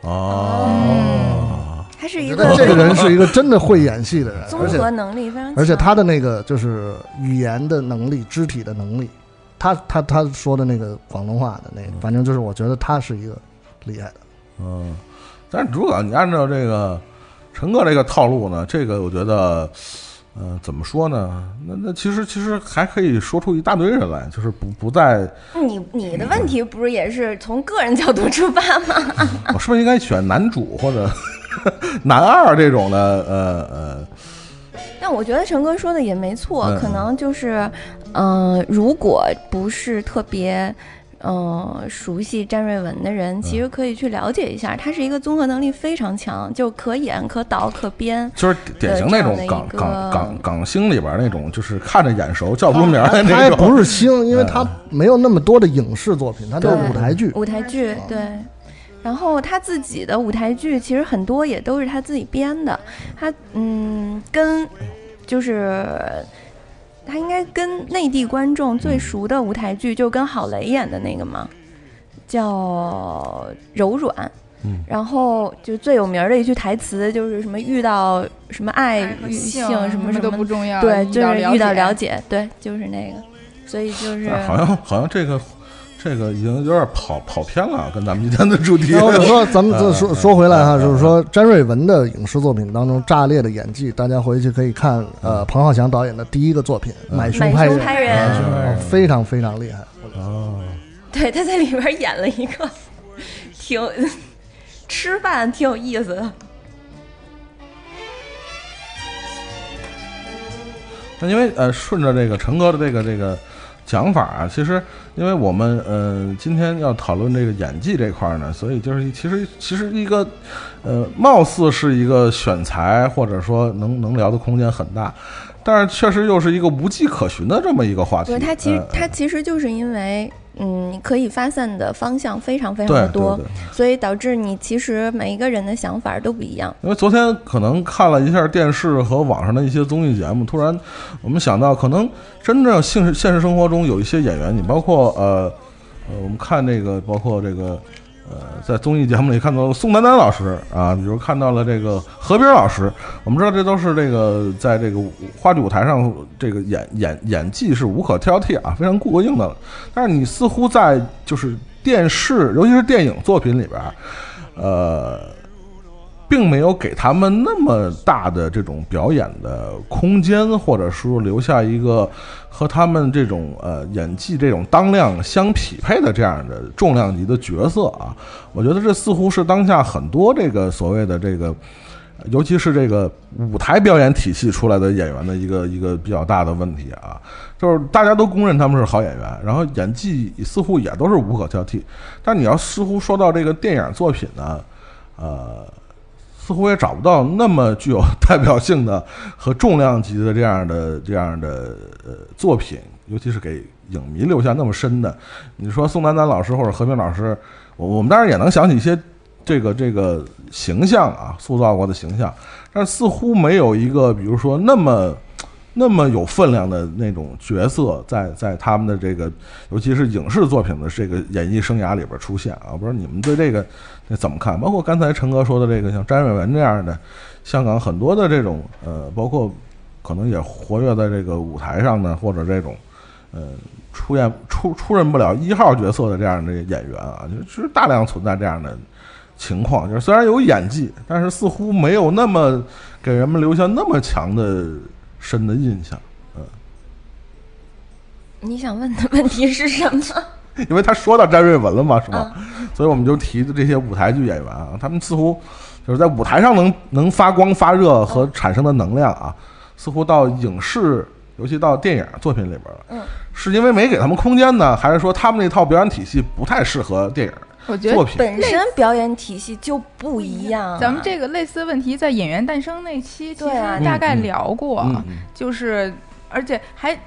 哦，他是一个这个人 是一个真的会演戏的人，综合能力非常强，而且他的那个就是语言的能力、肢体的能力，他他他说的那个广东话的那个，反正就是我觉得他是一个厉害的。嗯，但是如果你按照这个陈哥这个套路呢，这个我觉得，呃，怎么说呢？那那其实其实还可以说出一大堆人来，就是不不在，你你的问题不是也是从个人角度出发吗？我是不是应该选男主或者 男二这种的？呃呃，但我觉得陈哥说的也没错，嗯可能就是，嗯、如果不是特别。嗯，熟悉詹瑞文的人其实可以去了解一下，他是一个综合能力非常强，就可演、可导、可编。就是典型那种港港港港星里边那种，就是看着眼熟叫不出名那种。不是 星，因为他没有那么多的影视作品，他都是舞台剧。舞台剧对。然后他自己的舞台剧其实很多也都是他自己编的，他嗯跟就是他应该跟内地观众最熟的舞台剧就跟郝蕾演的那个嘛，叫柔软。嗯。然后就最有名儿的一句台词就是什么遇到什么爱与性什么什都么不重要，对，就是遇到了了解，对，就是那个，所以就是好像好像这个这个已经有点跑跑偏了，跟咱们今天的主题。说，咱们 嗯这说说回来哈，就是说詹瑞文的影视作品当中炸裂的演技，大家回去可以看呃彭浩翔导演的第一个作品《买凶拍人》，非常非常厉害。哦，对，他在里边演了一个 挺 吃饭挺有意思的，那因为呃，顺着这个陈哥的这个这个讲法啊，其实因为我们呃今天要讨论这个演技这块儿呢，所以就是其实其实一个呃，貌似是一个选材或者说能能聊的空间很大，但是确实又是一个无迹可寻的这么一个话题。他其实呃他其实就是因为嗯可以发散的方向非常非常的多所以导致你其实每一个人的想法都不一样。因为昨天可能看了一下电视和网上的一些综艺节目，突然我们想到，可能真正现实现实生活中有一些演员，你包括呃呃，我们看这个，包括这个呃，在综艺节目里看到宋丹丹老师啊，比如看到了这个何冰老师，我们知道这都是这个在这个话剧舞台上这个演演演技是无可挑剔啊，非常过硬的。但是你似乎在就是电视，尤其是电影作品里边，呃。并没有给他们那么大的这种表演的空间，或者说留下一个和他们这种呃演技这种当量相匹配的这样的重量级的角色啊，我觉得这似乎是当下很多这个所谓的这个尤其是这个舞台表演体系出来的演员的一个一个比较大的问题啊，就是大家都公认他们是好演员，然后演技似乎也都是无可挑剔，但你要似乎说到这个电影作品呢，呃，似乎也找不到那么具有代表性的和重量级的这样的这样的呃作品，尤其是给影迷留下那么深的。你说宋丹丹老师或者何冰老师，我我们当然也能想起一些这个这个形象啊，塑造过的形象，但似乎没有一个比如说那么那么有分量的那种角色在在他们的这个，尤其是影视作品的这个演艺生涯里边出现啊。不知道你们对这个那怎么看？包括刚才陈哥说的这个，像詹瑞文这样的，香港很多的这种呃，包括可能也活跃在这个舞台上呢，或者这种呃出演出出任不了一号角色的这样的演员啊，就是大量存在这样的情况。就是虽然有演技，但是似乎没有那么给人们留下那么强的深的印象。嗯你想问的问题是什么？因为他说到詹瑞文了嘛，是吧？所以我们就提的这些舞台剧演员啊，他们似乎就是在舞台上能能发光发热和产生的能量啊，似乎到影视，尤其到电影作品里边了。嗯，是因为没给他们空间呢，还是说他们那套表演体系不太适合电影我觉得？本身表演体系就不一样啊。咱们这个类似问题在《演员诞生》那期其实大概聊过，就是而且还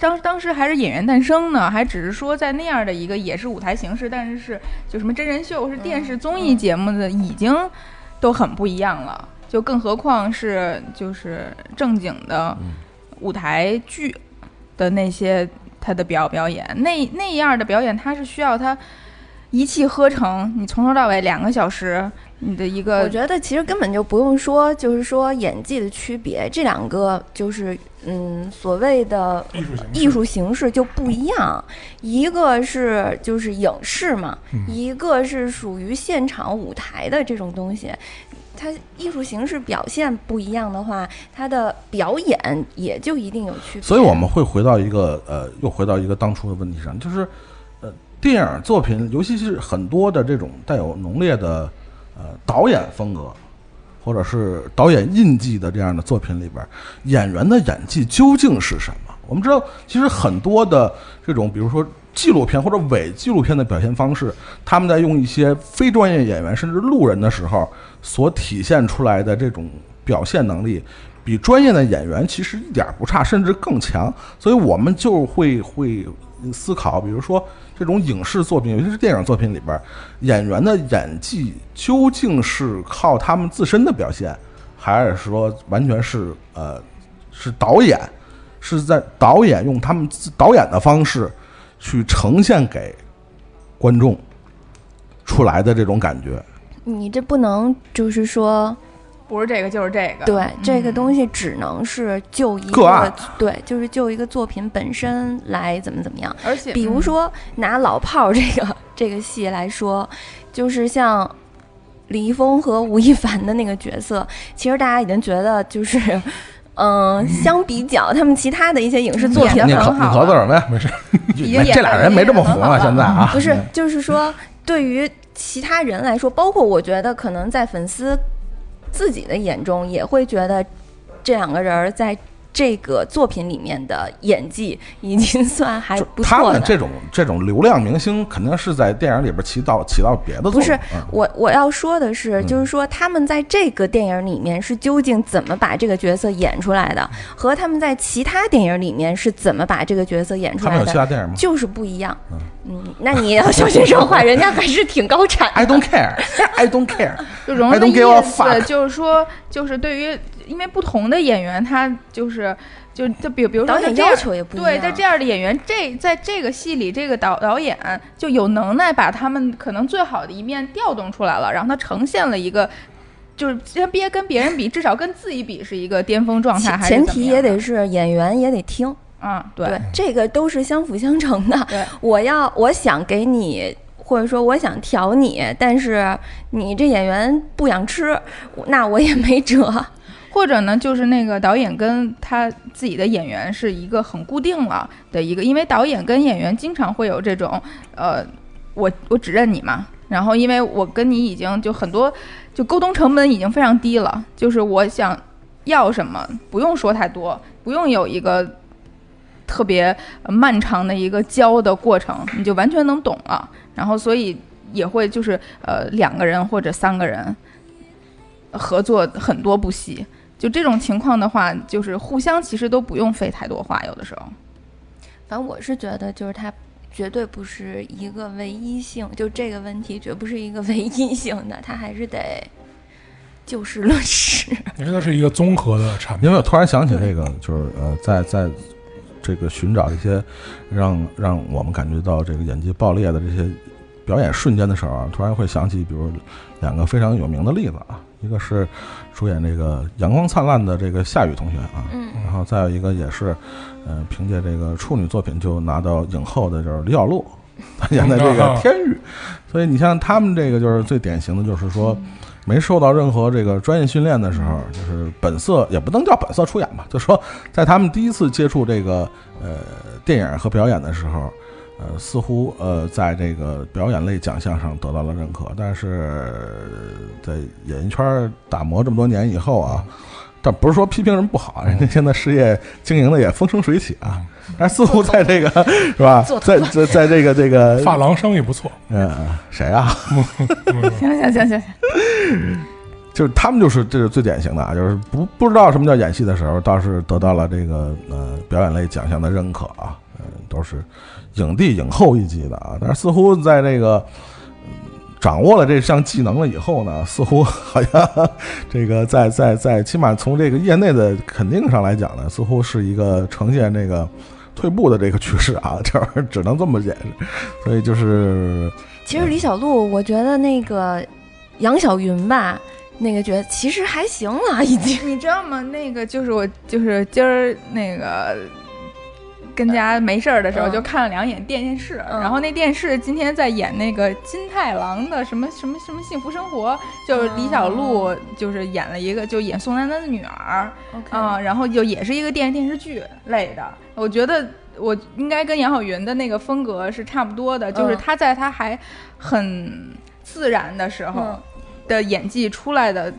当当时还是《演员诞生》呢，还只是说在那样的一个也是舞台形式，但是是就什么真人秀是电视综艺节目的，已经都很不一样了，就更何况是就是正经的舞台剧的那些他的表表演，那那样的表演，他是需要他一气呵成，你从头到尾两个小时，你的一个我觉得其实根本就不用说，就是说演技的区别，这两个就是嗯所谓的艺术形式艺术形式就不一样，一个是就是影视嘛，嗯一个是属于现场舞台的这种东西。它艺术形式表现不一样的话，它的表演也就一定有区别。所以我们会回到一个呃，又回到一个当初的问题上，就是呃，电影作品，尤其是很多的这种带有浓烈的呃导演风格或者是导演印记的这样的作品里边，演员的演技究竟是什么？我们知道，其实很多的这种，比如说纪录片或者伪纪录片的表现方式，他们在用一些非专业演员甚至路人的时候所体现出来的这种表现能力，比专业的演员其实一点不差，甚至更强。所以我们就会会思考，比如说这种影视作品，尤其是电影作品里边，演员的演技究竟是靠他们自身的表现，还是说完全是呃是导演是在导演用他们自导演的方式去呈现给观众出来的这种感觉？你这不能就是说，不是这个就是这个，对、嗯。这个东西只能是就一个案。对，就是就一个作品本身来怎么怎么样。而且比如说拿老炮儿这个这个戏来说，就是像李易峰和吴亦凡的那个角色，其实大家已经觉得就是，嗯、相比较他们其他的一些影视作品很好咳嗽什么呀？没事，已经演这俩人没这么红啊，演得很好现在啊，不是，就是说对于其他人来说，包括我觉得可能在粉丝自己的眼中，也会觉得这两个人在这个作品里面的演技已经算还就不错的。他们这种这种流量明星，肯定是在电影里边起到起到别的作用。不是嗯我我要说的是，嗯就是说他们在这个电影里面是究竟怎么把这个角色演出来的，和他们在其他电影里面是怎么把这个角色演出来的他们有其他电影吗就是不一样。嗯，那你也要小心说话，人家还是挺高产的。？I don't care, I don't care。就融 I 的 don't 意 give a 思 fuck 就是说，就是对于因为不同的演员，他就是就就比比如说导演像这样要求也不一样对，在这样的演员，这在这个戏里，这个导导演就有能耐把他们可能最好的一面调动出来了，然后他呈现了一个。就是先别跟别人比，至少跟自己比是一个巅峰状态，还前提也得是演员也得听，啊，对对，这个都是相辅相成的。我要我想给你，或者说我想调你，但是你这演员不想吃，那我也没辙。或者呢，就是那个导演跟他自己的演员是一个很固定了的一个，因为导演跟演员经常会有这种，呃，我我只认你嘛，然后因为我跟你已经就很多就沟通成本已经非常低了，就是我想要什么不用说太多，不用有一个特别漫长的一个教的过程，你就完全能懂了。然后所以也会就是呃两个人或者三个人合作很多部戏。就这种情况的话，就是互相其实都不用费太多话，有的时候。反正我是觉得，就是它绝对不是一个唯一性，就这个问题绝不是一个唯一性的，它还是得就事论事。因为它是一个综合的产品因。为我突然想起这个，就是呃，在在这个寻找一些让让我们感觉到这个演技爆裂的这些表演瞬间的时候啊，突然会想起，比如两个非常有名的例子啊，一个是主演这个《阳光灿烂》的这个夏雨同学啊，嗯然后再有一个也是，呃，凭借这个处女作品就拿到影后的就是李小璐，她演的这个啊天域，所以你像他们这个就是最典型的，就是说没受到任何这个专业训练的时候，就是本色也不能叫本色出演吧，就说在他们第一次接触这个呃电影和表演的时候。呃，似乎呃，在这个表演类奖项上得到了认可，但是在演艺圈打磨这么多年以后啊，但不是说批评人不好，人家现在事业经营的也风生水起啊。但是似乎在这个是吧，在在在这个这个发廊生意不错，嗯谁啊？行行行行行，就是他们就是这是最典型的啊，就是不不知道什么叫演戏的时候，倒是得到了这个呃表演类奖项的认可啊，呃都是影帝影后一级的啊。但是似乎在这个、嗯掌握了这项技能了以后呢，似乎好像这个在在在起码从这个业内的肯定上来讲呢，似乎是一个呈现这个退步的这个趋势啊，这玩意儿只能这么解释。所以就是其实李小璐，我觉得那个杨晓云吧，那个觉得其实还行了，已经。你知道吗？那个就是我，就是今儿那个跟家没事儿的时候，嗯。就看了两眼电视，嗯。然后那电视今天在演那个金太郎的什么什么什么幸福生活，就是李小璐就是演了一个，就演宋丹丹的女儿，OK，嗯，然后就也是一个电电视剧类的，我觉得。我应该跟杨晓云的那个风格是差不多的，就是嗯。她在她还很自然的时候嗯。的演技出来的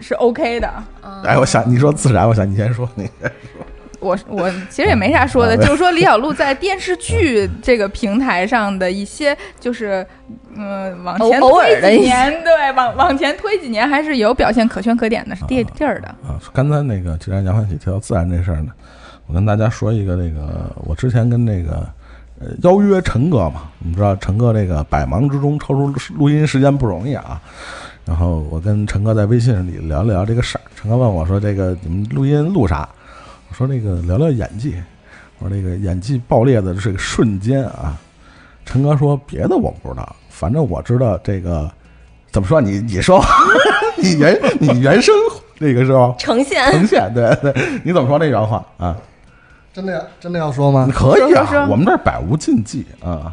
是 OK 的。嗯。哎，我想你说自然，我想你先说那个。我我其实也没啥说的，啊就是说李小璐在电视剧这个平台上的一些，就是嗯、往前推几年，对，往往前推几年还是有表现可圈可点的，是地地儿的。啊，刚才那个既然杨欢喜提到自然这事儿呢，我跟大家说一个那个，我之前跟那个呃邀约陈哥嘛，我们知道陈哥这个百忙之中抽出录音时间不容易啊。然后我跟陈哥在微信里聊了聊这个事儿，陈哥问我说：“这个你们录音录啥？”我说：“那个聊聊演技。”我说：“那个演技爆裂的这个瞬间啊。”陈哥说：“别的我不知道，反正我知道这个怎么说？你你说，你原你原声那个是吧？呈现呈现，对 对，你怎么说那原话啊？真的要真的要说吗？可以啊说说说，我们这儿百无禁忌啊，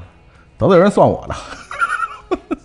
得罪人算我的。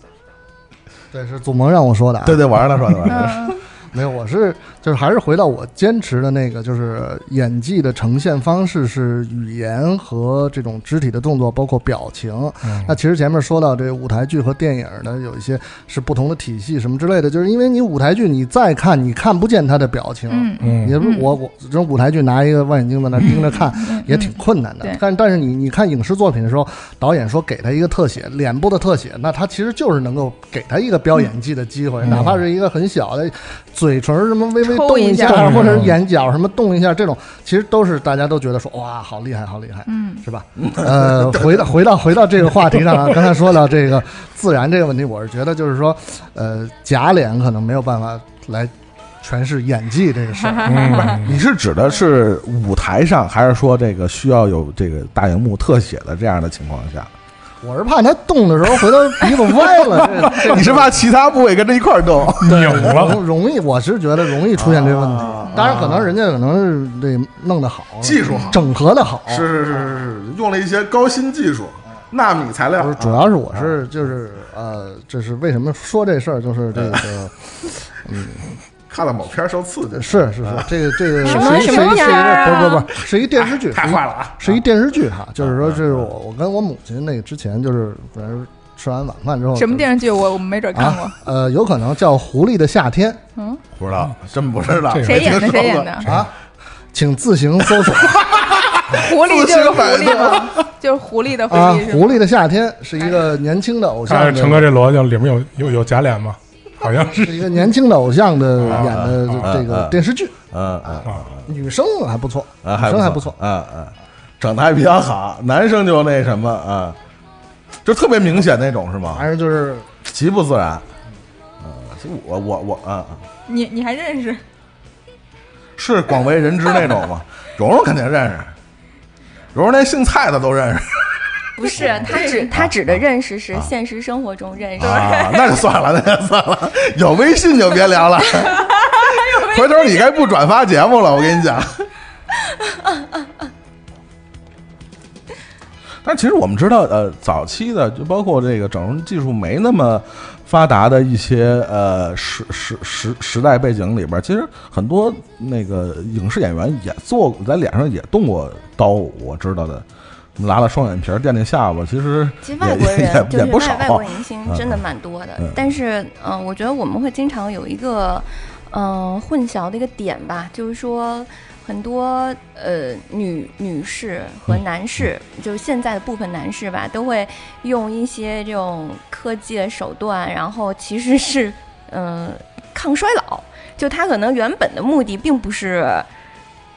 对，是祖萌让我说的啊。对对，我让他说的，我让他说的。嗯，没有，我是就是还是回到我坚持的那个，就是演技的呈现方式是语言和这种肢体的动作，包括表情。嗯那其实前面说到这舞台剧和电影呢，有一些是不同的体系什么之类的，就是因为你舞台剧你再看，你看不见他的表情。嗯嗯也不是我我这种舞台剧拿一个望远镜在那盯着看嗯也挺困难的对，但但是你你看影视作品的时候，导演说给他一个特写，脸部的特写，那他其实就是能够给他一个飙演技的机会，嗯哪怕是一个很小的嘴唇什么微微动一下下，或者眼角什么动一下，这种其实都是大家都觉得说哇好厉害好厉害，嗯是吧？呃，回到回到回到这个话题上啊，刚才说到这个自然这个问题，我是觉得就是说，呃，假脸可能没有办法来诠释演技这个事儿。嗯，你是指的是舞台上，还是说这个需要有这个大荧幕特写的这样的情况下？我是怕它动的时候回头鼻子歪了，你是怕其他部位跟着一块儿动？拧了，容容易，我是觉得容易出现这个问题。当然，可能人家可能是这弄得好，技术好整合的好。是是是是是，用了一些高新技术，纳米材料不是，主要是我是就是呃，这是为什么说这事儿，就是这个 看了某片儿受刺激，是是是，这个这个什么什么是一是一是一片儿不不不是一电视剧，太坏了啊！是一电视剧哈，就是说，这是我我跟我母亲那个之前就是反正吃完晚饭之后什么电视剧我我没准看过啊，？呃，有可能叫《狐狸的夏天嗯，不知道，真不知道。这个谁演的？谁演的？啊，请自行搜索 狐狸就是狐狸吗？就是狐狸的狐啊，《狸？狐狸的夏天》是一个年轻的偶像的，看陈哥这逻辑里面有有有假脸吗？好像是是一个年轻的偶像的啊演的啊这个啊电视剧，嗯嗯啊，女生还不错，啊，女生还不错，嗯嗯，整的还比较好，男生就那什么啊，就特别明显那种是吗？还是就是极不自然。嗯，其实我我我啊，啊你你还认识？是广为人知那种吗？蓉蓉肯定认识，蓉蓉连姓蔡的都认识不是他指 他指的认识是现实生活中认识。啊，那就算了，那就算了，有微信就别聊了。回头你该不转发节目了，我跟你讲。但其实我们知道，呃，早期的就包括这个整容技术没那么发达的一些呃时时时时代背景里边，其实很多那个影视演员也做在脸上也动过刀，我知道的，拉拉双眼皮儿、垫垫下巴，其实其实外国人就是也也不少外外国明星嗯真的蛮多的，嗯但是嗯、呃我觉得我们会经常有一个嗯、呃混淆的一个点吧，就是说很多呃女女士和男士，就是现在的部分男士吧，都会用一些这种科技的手段，然后其实是嗯、呃抗衰老，就他可能原本的目的并不是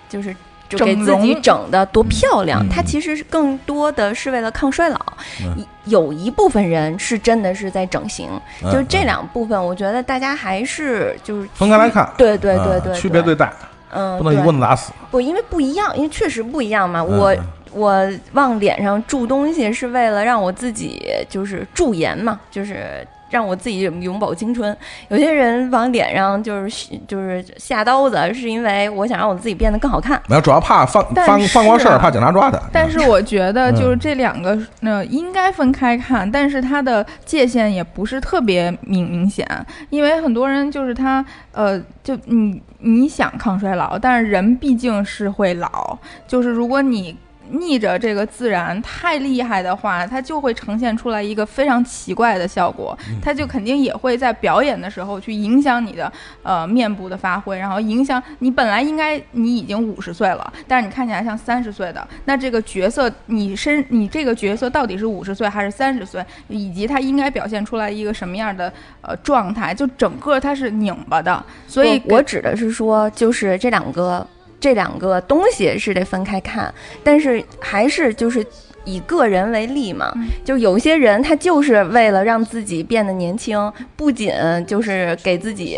就是。就给自己整的多漂亮，它其实是更多的是为了抗衰老。嗯。有一部分人是真的是在整形，嗯就是这嗯。两部分，我觉得大家还是就是分开来看，对对对啊对，区别对待，嗯，不能一对棍子打死。不，因为不一样，因为确实不一样嘛。嗯。我嗯我往脸上注东西是为了让我自己就是驻颜嘛，就是让我自己永葆青春。有些人往脸上就是就是下刀子，是因为我想让我自己变得更好看。没有，主要怕犯但犯犯过事儿，怕警察抓他。但是我觉得就是嗯这两个呃应该分开看，但是它的界限也不是特别明明显，因为很多人就是他呃就你你想抗衰老，但是人毕竟是会老，就是如果你。逆着这个自然太厉害的话，它就会呈现出来一个非常奇怪的效果，它就肯定也会在表演的时候去影响你的呃面部的发挥，然后影响你本来应该你已经五十岁了，但是你看起来像三十岁的，那这个角色你身你这个角色到底是五十岁还是三十岁，以及他应该表现出来一个什么样的呃状态，就整个它是拧巴的，所以我我指的是说，就是这两个这两个东西是得分开看，但是还是就是。以个人为例嘛，嗯就有些人他就是为了让自己变得年轻，不仅就是给自己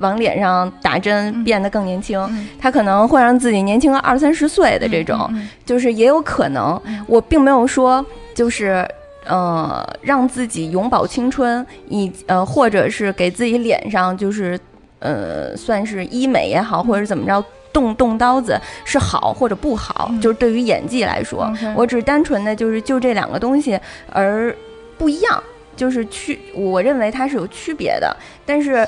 往脸上打针嗯变得更年轻，嗯他可能会让自己年轻个二三十岁的这种，就是也有可能嗯。我并没有说就是呃让自己永葆青春，以呃或者是给自己脸上就是呃算是医美也好，或者怎么着动动刀子是好或者不好，嗯就是对于演技来说我只是单纯的就是就这两个东西而不一样，就是区我认为它是有区别的，但是。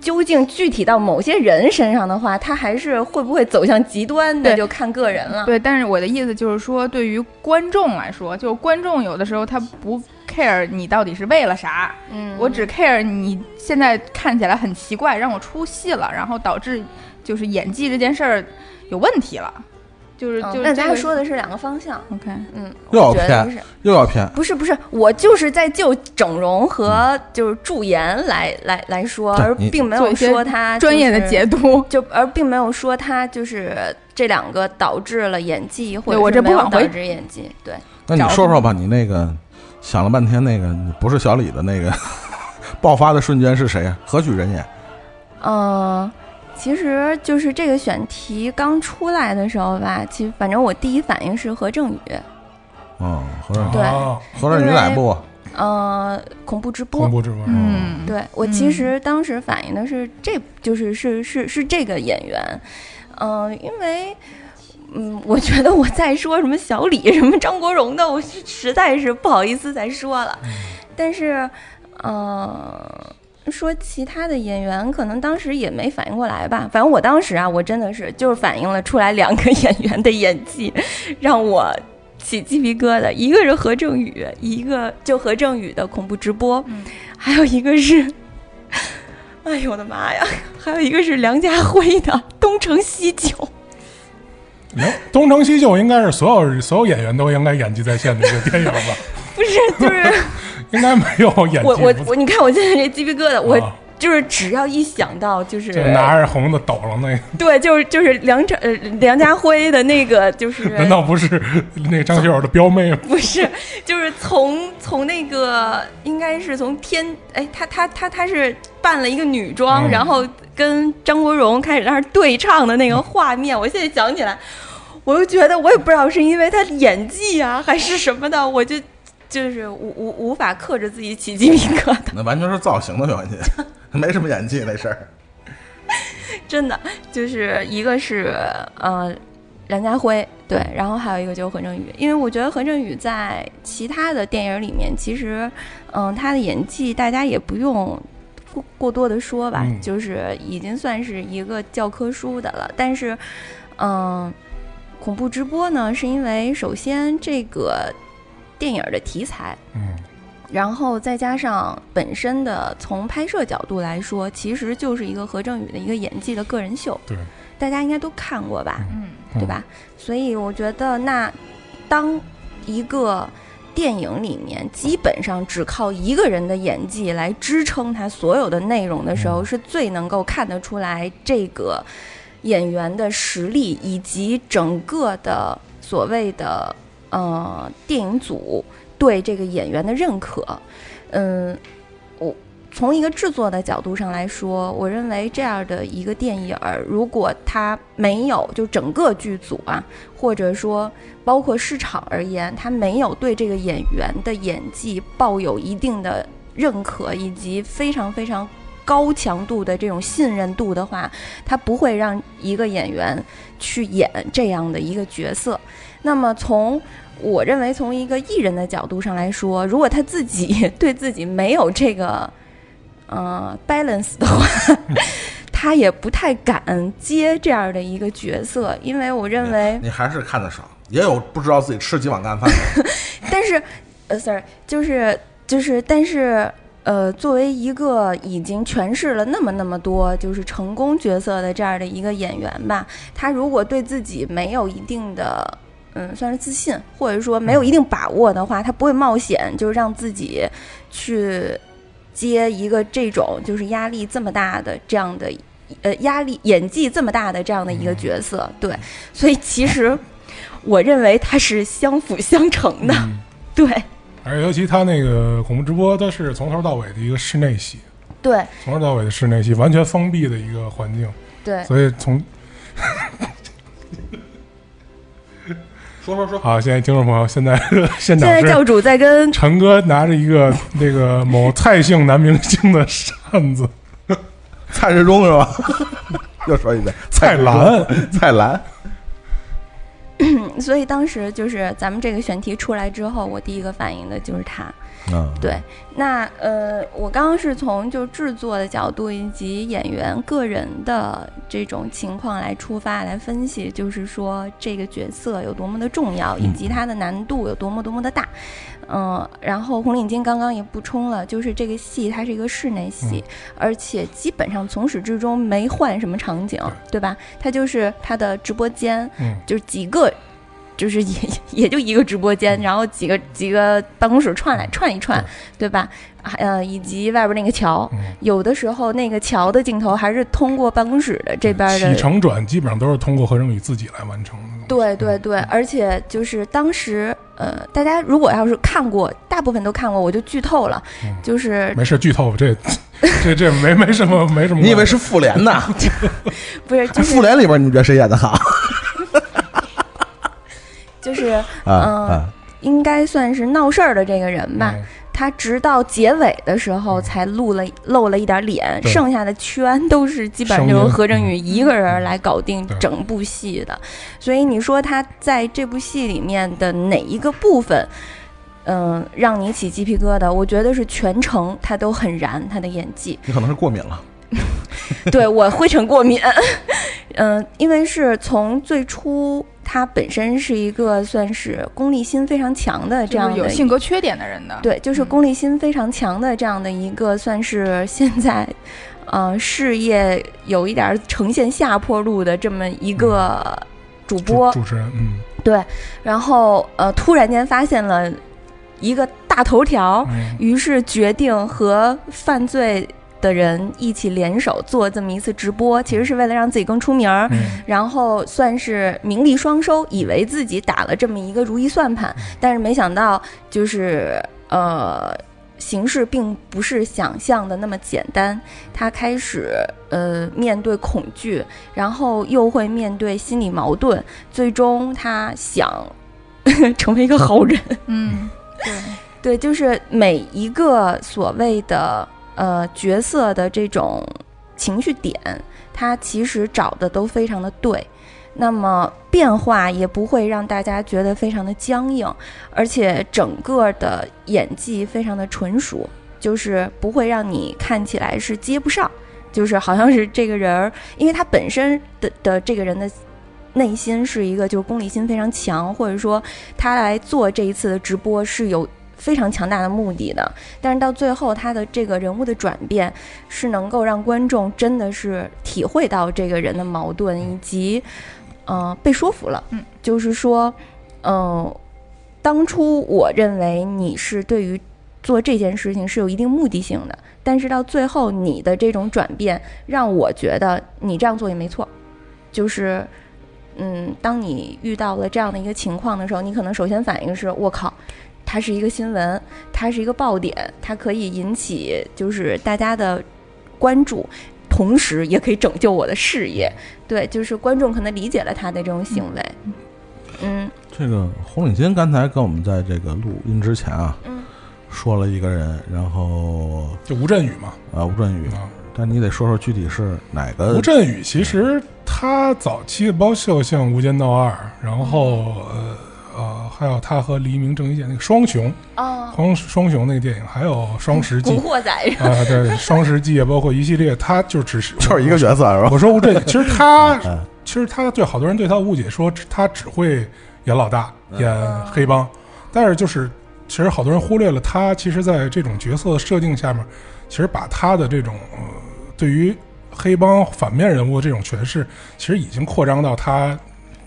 究竟具体到某些人身上的话，他还是会不会走向极端的，就看个人了。对，但是我的意思就是说，对于观众来说，就观众有的时候他不 care 你到底是为了啥，嗯，我只 care 你现在看起来很奇怪，让我出戏了，然后导致就是演技这件事儿有问题了，就是嗯那咱说的是两个方向。OK，嗯，又要我觉得骗是又要偏，不是不是，我就是在就整容和就是驻颜来来来说，而并没有说他专业的解读，就而并没有说他就是这两个导致了演技，或者没有这不往回导致演技。对，那你说说吧，你那个想了半天，那个你不是小李的那个 爆发的瞬间是谁呀？何许人也？嗯。其实就是这个选题刚出来的时候吧，其实反正我第一反应是何正宇，嗯，何正对啊何正宇哪部？呃，恐怖直播，恐怖直播，嗯，对我其实当时反映的是这，就是是是是这个演员，嗯、因为。嗯，我觉得我再说什么小李、什么张国荣的，我是实在是不好意思再说了。但是，呃，说其他的演员，可能当时也没反应过来吧。反正我当时啊，我真的是就是反映了出来两个演员的演技，让我起鸡皮疙瘩，一个是何正宇，一个就何正宇的恐怖直播，嗯还有一个是，哎呦我的妈呀，还有一个是梁家辉的《东成西就》。能东成西就应该是所有所有演员都应该演技在线的一个电影吧？不是，就是 应该没有演技我我我，你看我现在这鸡皮疙瘩，我啊。就是只要一想到就是拿着红的抖了那个，对，就是就是梁朝呃梁家辉的那个就是 难道不是那个张学友的表妹吗？不是，就是从从那个应该是从天哎，他他他他是扮了一个女装，嗯。然后跟张国荣开始在那对唱的那个画面，我现在想起来，我就觉得我也不知道是因为他演技啊还是什么的，我就就是无无无法克制自己起鸡皮疙瘩，那完全是造型的原因，没什么演技那事儿。真的就是一个是呃梁家辉对，然后还有一个就是何正宇，因为我觉得何正宇在其他的电影里面，其实嗯、他的演技大家也不用过过多的说吧，嗯就是已经算是一个教科书的了。但是嗯、恐怖直播呢，是因为首先这个电影的题材，嗯，然后再加上本身的从拍摄角度来说，其实就是一个何正宇的一个演技的个人秀，对，大家应该都看过吧，嗯对吧？所以我觉得，那当一个电影里面基本上只靠一个人的演技来支撑他所有的内容的时候，嗯是最能够看得出来这个演员的实力以及整个的所谓的呃电影组对这个演员的认可。嗯，我从一个制作的角度上来说，我认为这样的一个电影儿，如果它没有就整个剧组啊，或者说包括市场而言，它没有对这个演员的演技抱有一定的认可，以及非常非常高强度的这种信任度的话，它不会让一个演员去演这样的一个角色。那么从我认为，从一个艺人的角度上来说，如果他自己 对自己没有这个呃 balance 的话，他也不太敢接这样的一个角色，因为我认为，你还是看的少，也有不知道自己吃几碗干饭的。但是呃，sorry，就是就是，但是。呃，作为一个已经诠释了那么那么多就是成功角色的这样的一个演员吧，他如果对自己没有一定的嗯，算是自信，或者说没有一定把握的话，他不会冒险，就是让自己去接一个这种就是压力这么大的这样的呃压力演技这么大的这样的一个角色。对，所以其实我认为它是相辅相成的。嗯对而且尤其他那个恐怖直播，它是从头到尾的一个室内戏，对从头到尾的室内戏，完全封闭的一个环境，对，所以从说说说，好，现在听众朋友，现在 现现场是在教主在跟陈哥拿着一个 那个某蔡姓男明星的扇子，蔡志忠是吧？又说一遍，蔡澜，蔡澜，所以当时就是咱们这个选题出来之后，我第一个反应的就是他。嗯，对，那呃，我刚刚是从就制作的角度以及演员个人的这种情况来出发来分析，就是说这个角色有多么的重要，以及它的难度有多么多么的大。嗯、然后红领巾刚刚也补充了，就是这个戏它是一个室内戏，而且基本上从始至终没换什么场景，对吧？它就是它的直播间，嗯，就是几个，就是也也就一个直播间，然后几个几个办公室串来串一串，对吧？啊呃，以及外边那个桥，嗯有的时候那个桥的镜头还是通过办公室的这边起的。承转基本上都是通过何正宇自己来完成的。对对对，而且就是当时，呃，大家如果要是看过，大部分都看过，我就剧透了，嗯就是没事，剧透这这这没没什么没什么。你以为是复联呢？不是就是复联里边你们觉得谁演的好？就是啊嗯啊，应该算是闹事儿的这个人吧，嗯他直到结尾的时候才露了露了一点脸，剩下的全都是基本上就是何振宇一个人来搞定整部戏的。所以你说他在这部戏里面的哪一个部分，嗯、让你起鸡皮疙瘩？我觉得是全程他都很燃，他的演技。你可能是过敏了。对我灰尘过敏，嗯、因为是从最初他本身是一个算是功利心非常强的这样的有性格缺点的人的，对，就是嗯。功利心非常强的这样的一个，算是现在，呃，事业有一点儿呈现下坡路的这么一个主主播。主持人，嗯。对，然后呃，突然间发现了一个大头条，嗯于是决定和犯罪的人一起联手做这么一次直播，其实是为了让自己更出名儿。嗯然后算是名利双收，以为自己打了这么一个如意算盘，但是没想到就是呃，形势并不是想象的那么简单。他开始呃面对恐惧，然后又会面对心理矛盾，最终他想 成为一个好人。嗯，对，对，就是每一个所谓的呃角色的这种情绪点，他其实找的都非常的对。那么变化也不会让大家觉得非常的僵硬，而且整个的演技非常的纯熟，就是不会让你看起来是接不上，就是好像是这个人儿，因为他本身的的这个人的内心是一个就是功利心非常强，或者说他来做这一次的直播是有非常强大的目的的，但是到最后他的这个人物的转变是能够让观众真的是体会到这个人的矛盾以及，呃，被说服了。嗯，就是说，嗯、当初我认为你是对于做这件事情是有一定目的性的，但是到最后你的这种转变让我觉得你这样做也没错，就是。嗯，当你遇到了这样的一个情况的时候，你可能首先反应是：我靠，它是一个新闻，它是一个爆点，它可以引起就是大家的关注，同时也可以拯救我的事业。对，就是观众可能理解了他的这种行为。嗯。这个红领巾刚才跟我们在这个录音之前啊，嗯。说了一个人，然后就吴镇宇嘛。啊吴镇宇，啊，但你得说说具体是哪个？吴镇宇其实他早期的包括像《无间道二》，然后呃呃，还有他和黎明、郑伊健那个双雄，哦，双双雄那个电影，还有《双十记。古》惑仔啊，对，《双十记》啊包括一系列，他就只是就是一个角色是吧？我说吴镇宇，其实他嗯。其实他对好多人对他的误解说他只会演老大，演黑帮，但是就是其实好多人忽略了他，其实在这种角色的设定下面，其实把他的这种呃对于黑帮反面人物的这种诠释，其实已经扩张到他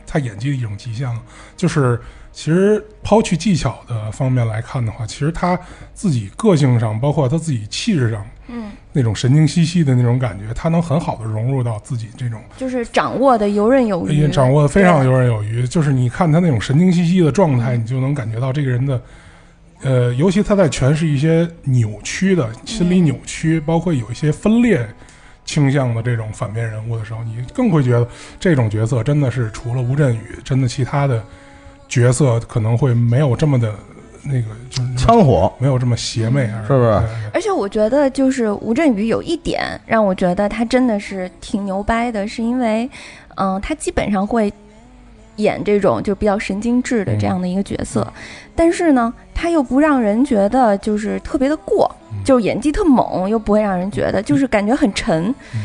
他演技的一种极限了。就是其实抛去技巧的方面来看的话，其实他自己个性上，包括他自己气质上，嗯，那种神经兮兮的那种感觉，他能很好的融入到自己这种。就是掌握的游刃有余，也掌握的非常游刃有余。就是你看他那种神经兮兮的状态，你就能感觉到这个人的，呃，尤其他在诠释一些扭曲的心理扭曲，包括有一些分裂倾向的这种反面人物的时候，你更会觉得这种角色真的是除了吴镇宇，真的其他的角色可能会没有这么的那个，就是枪火，没有这么邪魅，是不是？而且我觉得，就是吴镇宇有一点让我觉得他真的是挺牛掰的，是因为，嗯、他基本上会演这种就比较神经质的这样的一个角色，但是呢，他又不让人觉得就是特别的过，嗯。就是演技特猛，又不会让人觉得就是感觉很沉。嗯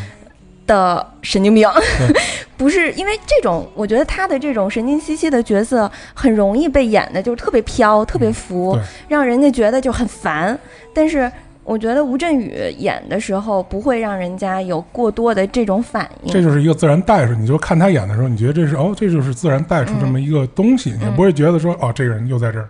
的神经病。不是因为这种，我觉得他的这种神经兮兮的角色很容易被演的，就是特别飘、特别浮，对让人家觉得就很烦。但是我觉得吴镇宇演的时候不会让人家有过多的这种反应。这就是一个自然带出，你就看他演的时候，你觉得这是哦，这就是自然带出这么一个东西，你也不会觉得说哦，这个人又在这儿，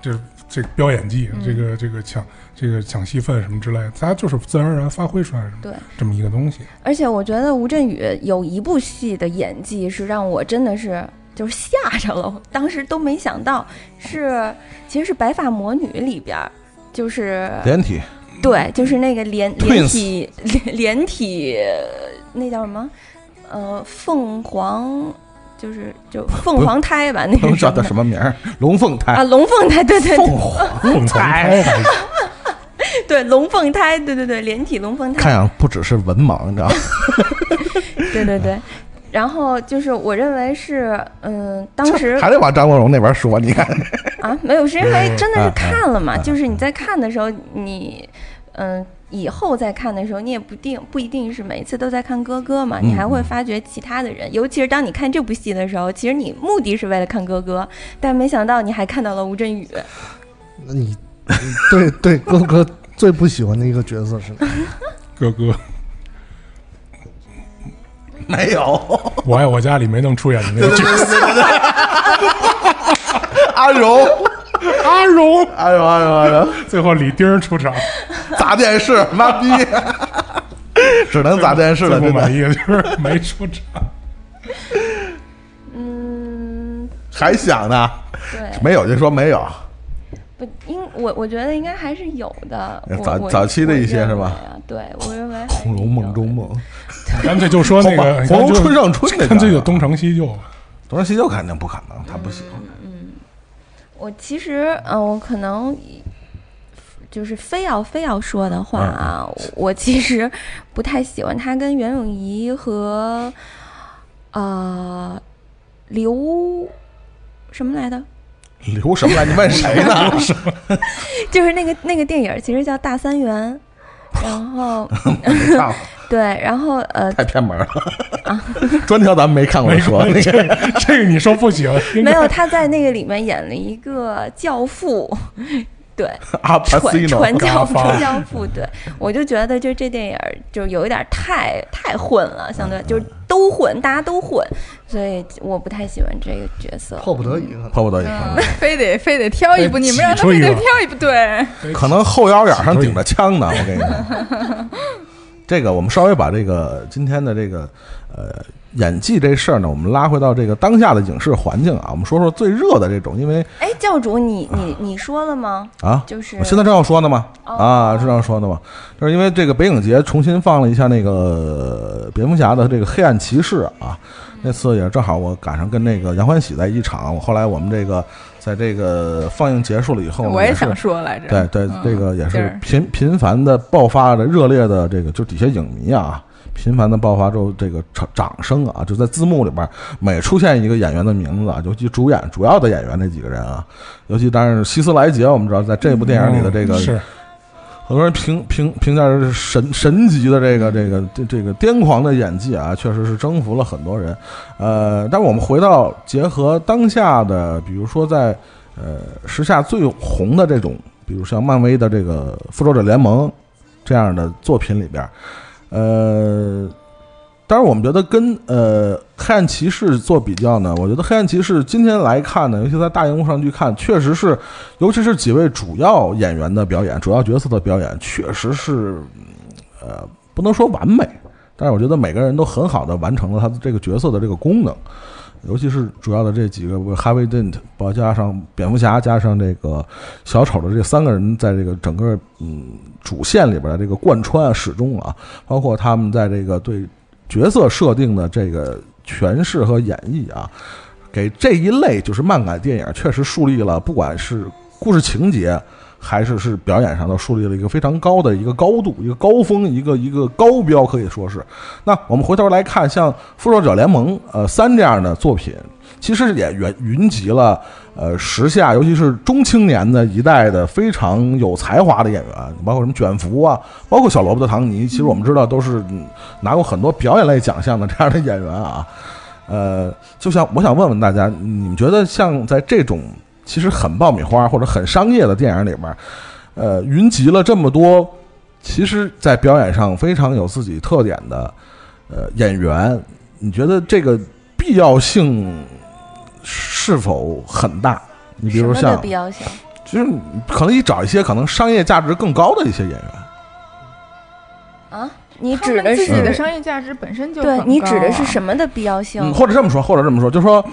这这飙演技，嗯这个这个抢这个抢戏份什么之类的，他就是自然而然发挥出来的对，这么一个东西。而且我觉得吴镇宇有一部戏的演技是让我真的是就是吓着了，当时都没想到是其实是《白发魔女》里边儿，就是连体对，就是那个连连体连连体那叫什么？呃，凤凰就是就凤凰胎吧，那不用叫他是什么名儿，龙凤胎啊？，龙凤胎，对对对凤凰胎 对，龙凤胎，对对对，连体龙凤胎，看样不只是文盲，你知道吗？对对对。然后就是我认为是，嗯，当时还得往张国荣那边说，你看，啊，没有，是因为真的是嗯看了嘛，嗯就是你在看的时候，你，嗯、以后再看的时候，你也不定不一定是每次都在看哥哥嘛，你还会发掘其他的人。尤其是当你看这部戏的时候，其实你目的是为了看哥哥，但没想到你还看到了吴镇宇。那你你对对哥哥 最不喜欢的一个角色是哪？哥哥，没有我爱我家里没能出演的那个角色，阿荣，阿荣，阿荣，阿荣，阿荣，最后李丁出场，砸电视，妈逼，只能砸电视了，不满意的就是没出场。嗯，还想呢？对，没有就说没有。不应我我觉得应该还是有的。早早期的一些是吧？对，我认为《红楼梦》中梦，干脆就说那个，红楼春上春那个干脆就东成西就吧。东成西就肯定不可能，他不行。我其实，嗯、我可能就是非要非要说的话啊，我其实不太喜欢他跟袁咏仪和呃刘什么来的，刘什么来？你问谁呢？就是那个那个电影其实叫《大三元》，然后没看过对，然后呃太偏门了。专挑咱们没看过说。这个你说不行，没有他在那个里面演了一个教父，对，阿帕传西诺传教传教父，对我就觉得就这电影就有一点太太混了，相对就是都混，大家都混，所以我不太喜欢这个角色。迫不得已。迫不得已，嗯，非得非得挑一部，你们让他非得挑一部，对，可能后腰眼上顶着枪呢。我跟你说，这个我们稍微把这个今天的这个呃演技这事儿呢，我们拉回到这个当下的影视环境啊，我们说说最热的这种，因为哎，教主，你你你说了吗？啊，就是我现在正要说呢嘛，哦。啊，正要说呢嘛，就是因为这个北影节重新放了一下那个蝙蝠侠的这个黑暗骑士啊，那次也正好我赶上跟那个杨欢喜在一场，我后来我们这个在这个放映结束了以后我也想说来着，对对，嗯这个也是是频频繁的爆发的热烈的这个，就底下影迷啊，频繁的爆发之后，这个掌掌声啊，就在字幕里边每出现一个演员的名字啊，尤其主演主要的演员那几个人啊，尤其当然是希斯莱杰，我们知道在这部电影里的这个嗯是很多人评评评价是神神级的这个这个这这个癫狂的演技啊，确实是征服了很多人。呃，但是我们回到结合当下的，比如说在呃时下最红的这种，比如像漫威的这个《复仇者联盟》这样的作品里边，呃。当然，我们觉得跟呃《黑暗骑士》做比较呢，我觉得《黑暗骑士》今天来看呢，尤其在大荧幕上去看，确实是，尤其是几位主要演员的表演、主要角色的表演，确实是，呃，不能说完美，但是我觉得每个人都很好的完成了他的这个角色的这个功能，尤其是主要的这几个哈维·邓特，包加上蝙蝠侠，加上这个小丑的这三个人，在这个整个嗯主线里边的这个贯穿啊、始终啊，包括他们在这个对角色设定的这个诠释和演绎啊，给这一类就是漫改电影确实树立了，不管是故事情节。还是是表演上都树立了一个非常高的一个高度，一个高峰，一个一个高标，可以说是。那我们回头来看，像《复仇者联盟》呃三这样的作品，其实也云云集了呃时下，尤其是中青年的一代的非常有才华的演员，包括什么卷福啊，包括小萝卜的唐尼，其实我们知道都是拿过很多表演类奖项的这样的演员啊。呃，就像我想问问大家，你们觉得像在这种其实很爆米花或者很商业的电影里面，呃，云集了这么多，其实在表演上非常有自己特点的呃演员，你觉得这个必要性是否很大？你比如什么的像，必要性？就是可能你找一些可能商业价值更高的一些演员，啊？你指的是们自己的商业价值本身就对很高你指的是啊什么的必要性？嗯，或者这么说，或者这么说，就说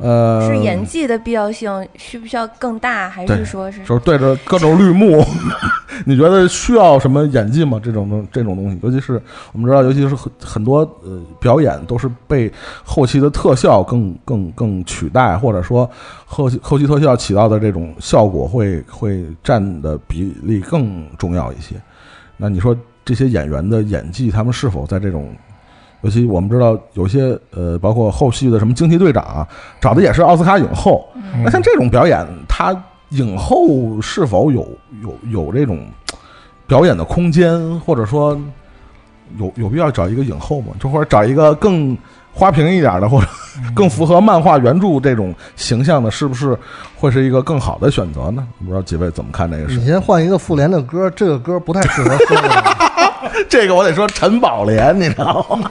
呃，是演技的必要性需不需要更大，还是说是就是对着各种绿幕，你觉得需要什么演技吗？这种东这种东西，尤其是我们知道，尤其是很很多呃表演都是被后期的特效更更更取代，或者说后期后期特效起到的这种效果会会占的比例更重要一些。那你说这些演员的演技，他们是否在这种尤其我们知道有些呃，包括后续的什么惊奇队长啊，找的也是奥斯卡影后，嗯那像这种表演，他影后是否有有有这种表演的空间，或者说有有必要找一个影后吗？就或者找一个更花瓶一点的，或者更符合漫画原著这种形象的，是不是会是一个更好的选择呢？不知道几位怎么看这个事你？先换一个复联的歌，这个歌不太适合说 这个。我得说陈宝莲，你知道吗？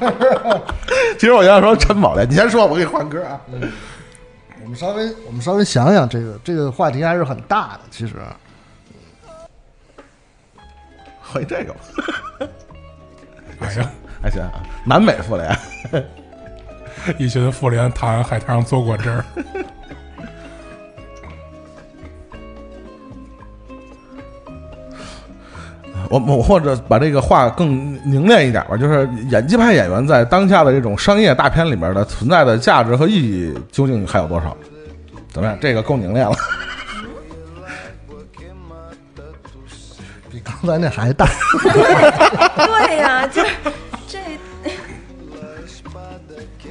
其实我要说陈宝莲，你先说，我给你换歌啊。我们稍微我们稍微想想，这个这个话题还是很大的，其实。换这个吧，哎呀，还行啊。南美妇联，一群妇联躺在海滩上做果汁儿，我我或者把这个话更凝练一点吧，就是演技派演员在当下的这种商业大片里面的存在的价值和意义究竟还有多少？怎么样？这个够凝练了。比刚才那还大。对呀、就是这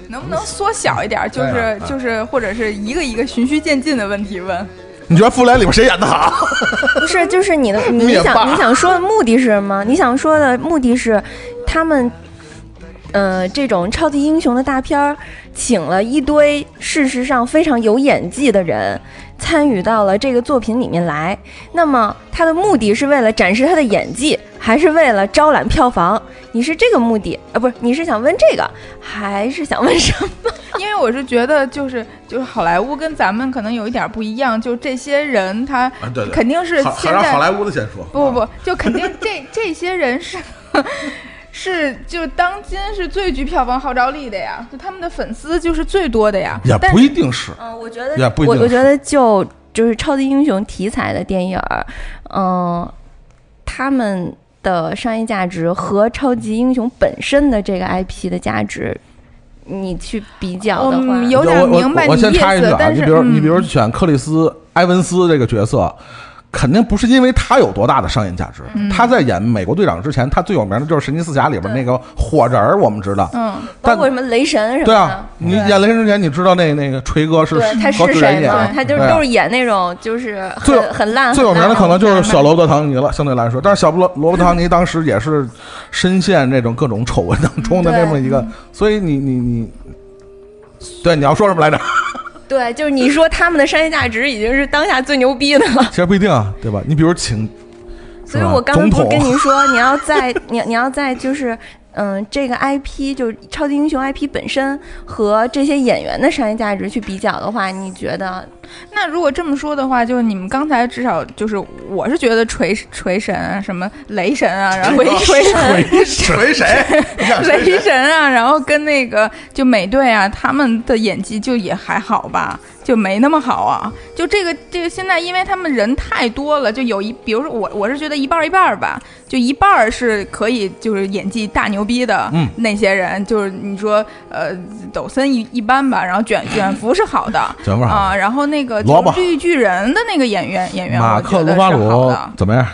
能不能缩小一点？就是、啊就是，或者是一个一个循序渐进的问题问。你觉得复联里边谁演的好？不是，就是你的，你想你想说的目的是什么？你想说的目的是，他们，呃，这种超级英雄的大片儿，请了一堆事实上非常有演技的人参与到了这个作品里面来。那么，他的目的是为了展示他的演技，还是为了招揽票房？你是这个目的啊？不是，你是想问这个，还是想问什么？因为我是觉得，就是就是好莱坞跟咱们可能有一点不一样，就这些人他肯定是好，现在让好莱坞的先说。不不不，就肯定这这些人是是就当今是最具票房号召力的呀，就他们的粉丝就是最多的呀。也不一定是。嗯，我觉得也不一定是我我觉得就就是超级英雄题材的电影儿，嗯、他们的商业价值和超级英雄本身的这个 IP 的价值，你去比较的话，嗯有点明白你意先插一句啊，，思但是你比如你比如嗯选克里斯埃文斯这个角色。肯定不是因为他有多大的商业价值，嗯他在演美国队长之前，他最有名的就是神奇四侠里边那个火人儿，我们知道。嗯，包括什么雷神什么的。对啊，你演雷神之前，你知道那那个锤哥是是谁演的，他就对啊都是演那种就是最很很烂，最有名的可能就是小罗伯特·唐尼了，相对来说。但是小罗罗伯特·唐尼当时也是深陷这种各种丑闻当中的对那么一个，所以你你你，对你要说什么来着？对，就是你说他们的商业价值已经是当下最牛逼的了。其实不一定啊，对吧？你比如请，所以我刚刚不是跟你说，你要在你你要在就是嗯，这个 IP 就是超级英雄 IP 本身和这些演员的商业价值去比较的话，你觉得那如果这么说的话，就是你们刚才至少就是，我是觉得锤锤神啊，什么雷神啊，然后锤锤神。锤谁？你想锤雷？神啊，然后跟那个就美队啊，他们的演技就也还好吧，就没那么好啊。就这个这个现在，因为他们人太多了，就有一，比如说我我是觉得一半儿一半儿吧，就一半儿是可以就是演技大牛逼的嗯那些人，就是你说呃抖森一一般吧，然后卷卷福是好的卷福好啊，然后那个就是绿巨人的那个演员演员，马克·鲁法鲁，怎么样？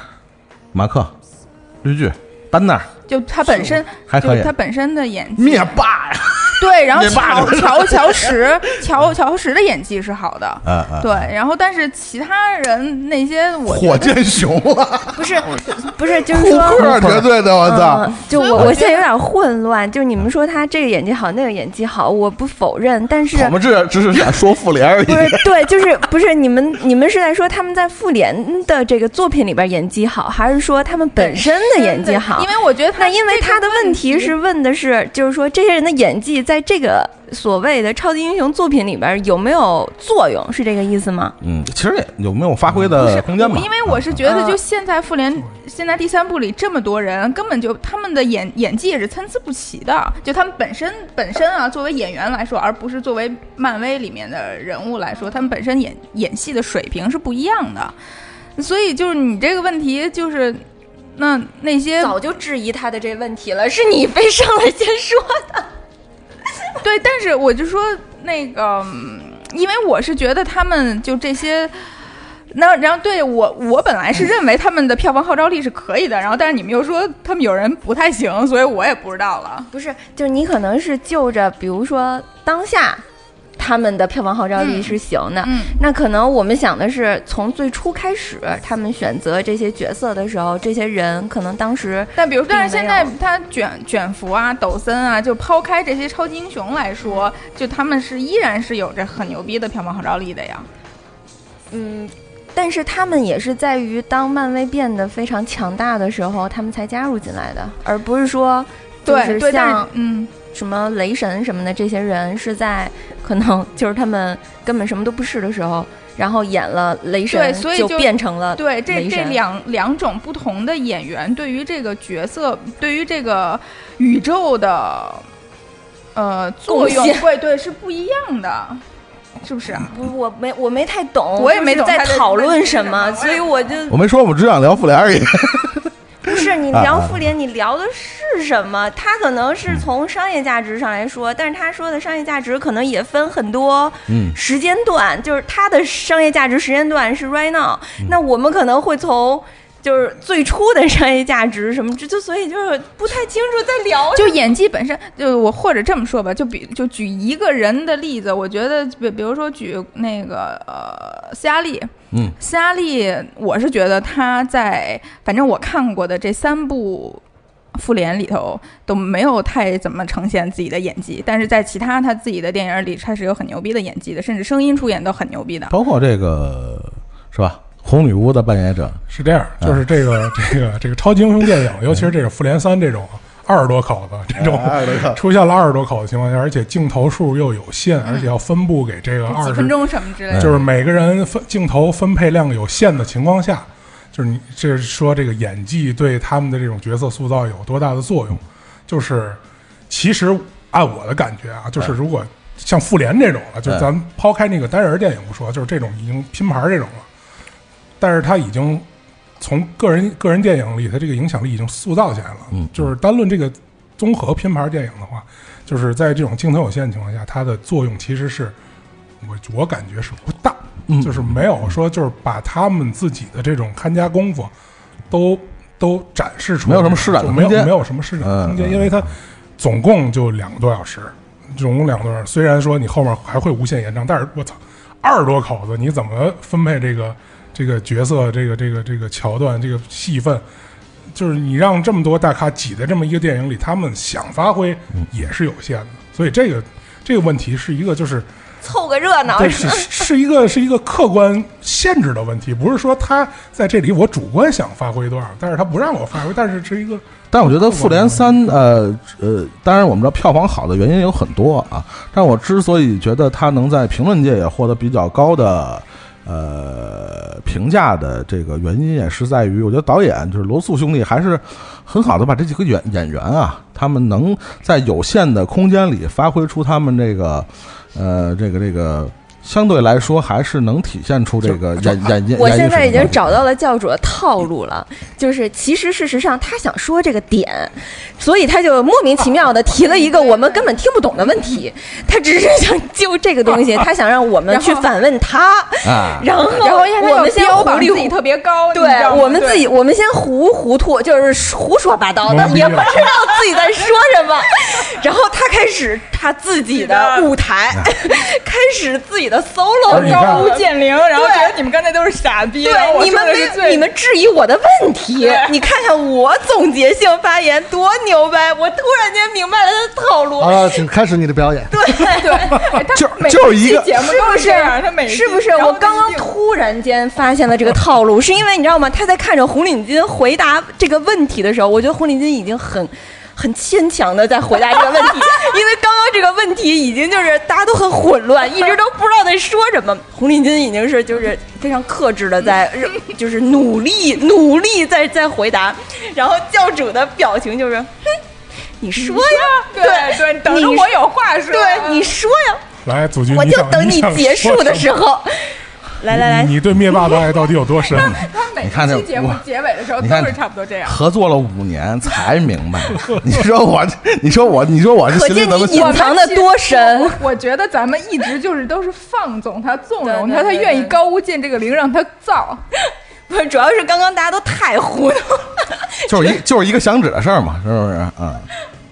马克，绿巨，丹那儿就他本身还可以就是他本身的演技灭霸呀，对，然后乔乔乔石乔乔石的演技是好的，嗯嗯，对，然后但是其他人那些我觉火得箭熊啊，不是不是就是库说。克绝对的，我操！嗯，就我我现在有点混乱，就是你们说他这个演技好，那个演技好，我不否认，但是我们这只是想说复联而已不。是对，就是不是你们你们是在说他们在复联的这个作品里边演技好，还是说他们本身的演技好？因为我觉得他那因为他的问题是问的是，就是说这些人的演技在这个所谓的超级英雄作品里边有没有作用，是这个意思吗？嗯，其实也有没有发挥的空间吧？因为我是觉得，嗯就现在复联现在第三部里这么多人，根本就他们的演演技也是参差不齐的。就他们本身本身啊，作为演员来说，而不是作为漫威里面的人物来说，他们本身演演戏的水平是不一样的。所以就是你这个问题，就是那那些早就质疑他的这问题了，是你非上来先说的。对，但是我就说那个，嗯因为我是觉得他们就这些。那然后对我，我本来是认为他们的票房号召力是可以的，然后但是你们又说他们有人不太行，所以我也不知道了。不是，就是你可能是就着，比如说当下他们的票房号召力是行的。嗯那可能我们想的是，从最初开始，他们选择这些角色的时候，这些人可能当时但比如，但是现在他卷卷福啊、抖森啊，就抛开这些超级英雄来说，就他们是依然是有着很牛逼的票房号召力的呀。嗯，但是他们也是在于当漫威变得非常强大的时候，他们才加入进来的，而不是说就是对像嗯，什么雷神什么的这些人是在可能就是他们根本什么都不是的时候，然后演了雷神，对所以就变成了对，这这两两种不同的演员对于这个角色，对于这个宇宙的呃作用，贡献对对是不一样的，是不是啊？不，我没我没太懂，我也没懂在讨论什什么，么所以我就我没说，我们只想聊复联而已。不是你聊复联，你聊的是什么？他可能是从商业价值上来说，但是他说的商业价值可能也分很多嗯时间段，就是他的商业价值时间段是 right now，、那嗯我们可能会从。就是最初的商业价值什么，这就所以就是不太清楚在聊什么。就演技本身，就我或者这么说吧，就比就举一个人的例子，我觉得比比如说举那个呃斯嘉丽，嗯，斯嘉丽，我是觉得她在反正我看过的这三部复联里头都没有太怎么呈现自己的演技，但是在其他他自己的电影里，他是有很牛逼的演技的，甚至声音出演都很牛逼的。包括这个是吧？红女巫的扮演者，是这样，就是这个这个这个超级英雄电影，尤其是这个复联三这种二十多口子这种二十多口出现了二十多口的情况下，而且镜头数又有限，而且要分布给这个二十分钟什么之类的，就是每个人分镜头分配量有限的情况下，就是你这是说这个演技对他们的这种角色塑造有多大的作用？就是其实按我的感觉啊，就是如果像复联这种了，就是咱抛开那个单人电影不说，就是这种已经拼盘这种了，但是他已经从个人个人电影里，他这个影响力已经塑造起来了。嗯就是单论这个综合拼盘电影的话，就是在这种镜头有限的情况下，它的作用其实是我我感觉是不大，嗯。就是没有说就是把他们自己的这种看家功夫都都展示出来，没有什么施展的就没有空间。没有什么施展的空间，因为它总共就两个多小时，总共两个多小时。虽然说你后面还会无限延长，但是我操，二十多口子，你怎么分配这个这个角色、这个这个这个桥段、这个戏份？就是你让这么多大咖挤在这么一个电影里，他们想发挥也是有限的。所以这个这个问题是一个就是凑个热闹对，是是一个是一个客观限制的问题，不是说他在这里我主观想发挥多少，但是他不让我发挥，但是是一个但我觉得《复联三》呃呃，当然我们知道票房好的原因有很多啊，但我之所以觉得它能在评论界也获得比较高的呃评价的这个原因，也是在于我觉得导演就是罗素兄弟还是很好的把这几个演演员啊，他们能在有限的空间里发挥出他们这个呃这个这个。相对来说，还是能体现出这个演演演。我现在已经找到了教主的套路了，就是其实事实上他想说这个点，所以他就莫名其妙的提了一个我们根本听不懂的问题，他只是想就这个东西，他想让我们去反问他，啊，然后然后我们先榜自己特别高，对我们自己，我们先糊糊涂，就是胡说八道的，也不知道自己在说什么。然后他开始他自己的舞台，开始自己的 solo，高屋建瓴，然后觉得你们刚才都是傻逼，对，你们没你们质疑我的问题，你看看我总结性发言多牛掰！我突然间明白了他的套路，好了，请开始你的表演。对，对他 就每就是一个期节目是不是他每？是不是？我刚刚突然间发现了这个套路，是因为你知道吗？他在看着红领巾回答这个问题的时候，我觉得红领巾已经很。很牵强的在回答这个问题，因为刚刚这个问题已经就是大家都很混乱，一直都不知道在说什么。红领巾已经是就是非常克制的在，就是努力努力在在回答，然后教主的表情就是，哼，你说呀，对对，等着我有话说，对，你说呀，来祖君，我就等你结束的时候，来来来你，对灭霸的爱到底有多深？他每你看这期节目结尾的时候你看都是差不多这样。合作了五年才明白。你说我，你说我，你说我这可心里隐藏的多深。我我觉得咱们一直就是都是放纵他、纵容他，他愿意高屋建这个瓴，让他造。不是，主要是刚刚大家都太糊涂了。就是一就是一个响指的事儿嘛，是不是？嗯，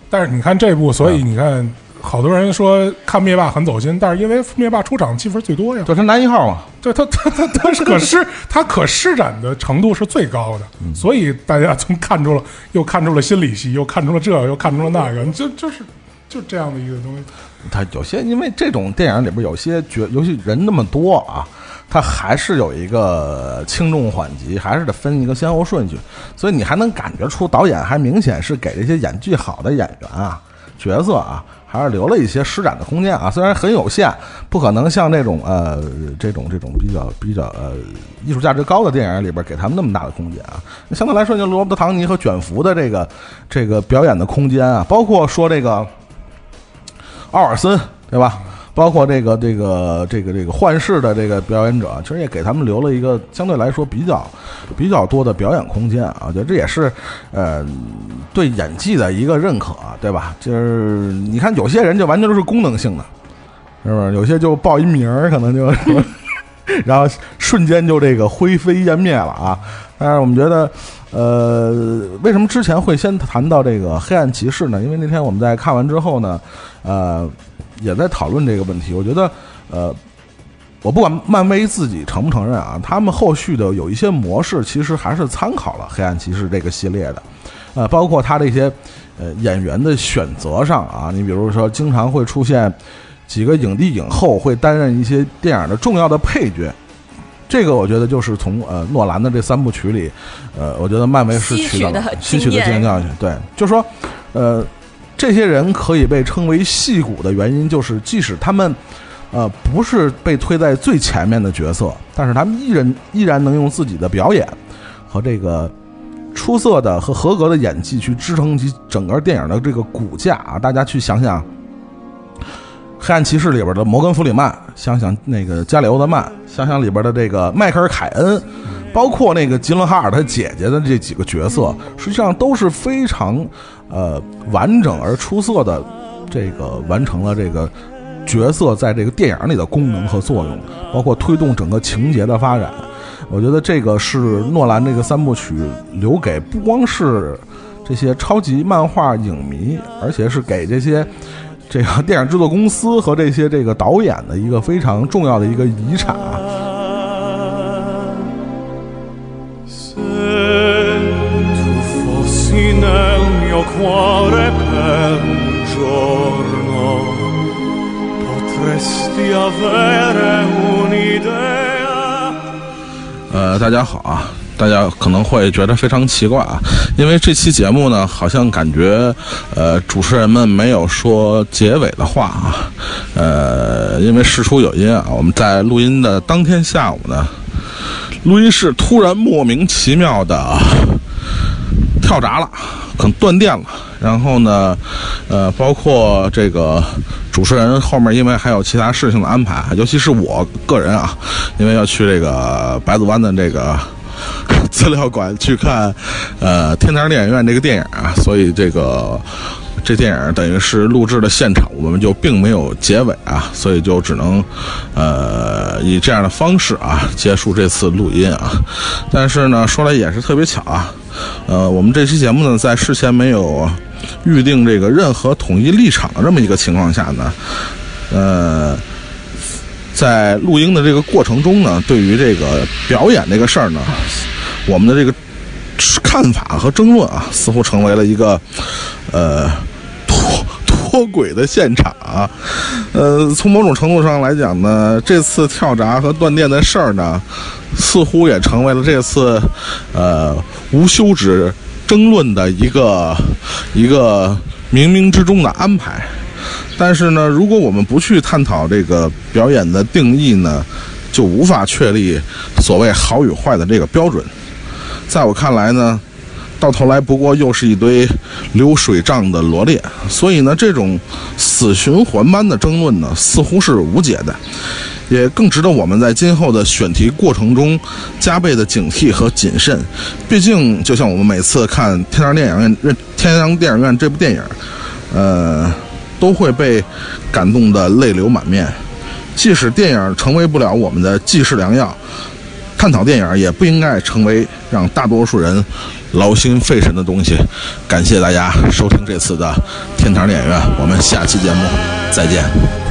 但是你看这部，所以你看好多人说看灭霸很走心，但是因为灭霸出场戏份最多呀，对他男一号嘛，对他他他他是 可施他可施展的程度是最高的，所以大家从看出了又看出了心理戏，又看出了这个，又看出了那个，就就是就这样的一个东西。他有些因为这种电影里边有些角，尤其人那么多啊，他还是有一个轻重缓急，还是得分一个先后顺序，所以你还能感觉出导演还明显是给这些演技好的演员啊、角色啊，还是留了一些施展的空间啊，虽然很有限，不可能像那种呃这种这种比较比较呃艺术价值高的电影里边给他们那么大的空间啊。相对来说，就罗伯特·唐尼和卷福的这个这个表演的空间啊，包括说这个。奥尔森，对吧？包括这个这个这个这个幻视的这个表演者，其实也给他们留了一个相对来说比较比较多的表演空间啊。我觉得这也是呃对演技的一个认可，对吧？就是你看有些人就完全都是功能性的，是不是？有些就报一名儿，可能就 然后瞬间就这个灰飞烟灭了啊。但是我们觉得，呃，为什么之前会先谈到这个黑暗骑士呢？因为那天我们在看完之后呢，呃，也在讨论这个问题。我觉得，呃，我不管漫威自己承不承认啊，他们后续的有一些模式其实还是参考了黑暗骑士这个系列的，呃，包括他这些呃演员的选择上啊，你比如说经常会出现几个影帝影后会担任一些电影的重要的配角。这个我觉得就是从呃诺兰的这三部曲里，呃，我觉得漫威是取到了吸取的经验教训。对，就说，呃，这些人可以被称为戏骨的原因，就是即使他们，呃，不是被推在最前面的角色，但是他们依然依然能用自己的表演和这个出色的和合格的演技去支撑起整个电影的这个骨架啊！大家去想想。黑暗骑士里边的摩根·弗里曼，想想那个加里奥德曼，想想里边的这个迈克尔·凯恩，包括那个吉伦哈尔他姐姐的这几个角色，实际上都是非常呃完整而出色的，这个完成了这个角色在这个电影里的功能和作用，包括推动整个情节的发展。我觉得这个是诺兰这个三部曲留给不光是这些超级漫画影迷，而且是给这些。这个电影制作公司和这些这个导演的一个非常重要的一个遗产啊 cuore per un giorno, potresti avere un'idea. 呃，大家好啊，大家可能会觉得非常奇怪啊，因为这期节目呢，好像感觉呃主持人们没有说结尾的话啊，呃，因为事出有因啊，我们在录音的当天下午呢，录音室突然莫名其妙的跳闸了，可能断电了。然后呢，呃，包括这个主持人后面因为还有其他事情的安排，尤其是我个人啊，因为要去这个白子湾的这个资料馆去看呃天堂电影院这个电影啊，所以这个。这电影等于是录制的现场，我们就并没有结尾啊，所以就只能，呃，以这样的方式啊结束这次录音啊。但是呢，说来也是特别巧啊，呃，我们这期节目呢，在事前没有预定这个任何统一立场的这么一个情况下呢，呃，在录音的这个过程中呢，对于这个表演这个事儿呢，我们的这个看法和争论啊，似乎成为了一个呃脱轨的现场啊。呃，从某种程度上来讲呢，这次跳闸和断电的事儿呢，似乎也成为了这次呃无休止争论的一个一个冥冥之中的安排。但是呢，如果我们不去探讨这个表演的定义呢，就无法确立所谓好与坏的这个标准。在我看来呢，到头来不过又是一堆流水账的罗列。所以呢，这种死循环般的争论呢，似乎是无解的，也更值得我们在今后的选题过程中加倍的警惕和谨慎。毕竟，就像我们每次看《天堂电影院》《天堂电影院》这部电影，呃，都会被感动得泪流满面。即使电影成为不了我们的济世良药。探讨电影也不应该成为让大多数人劳心费神的东西。感谢大家收听这次的天堂电影院，我们下期节目再见。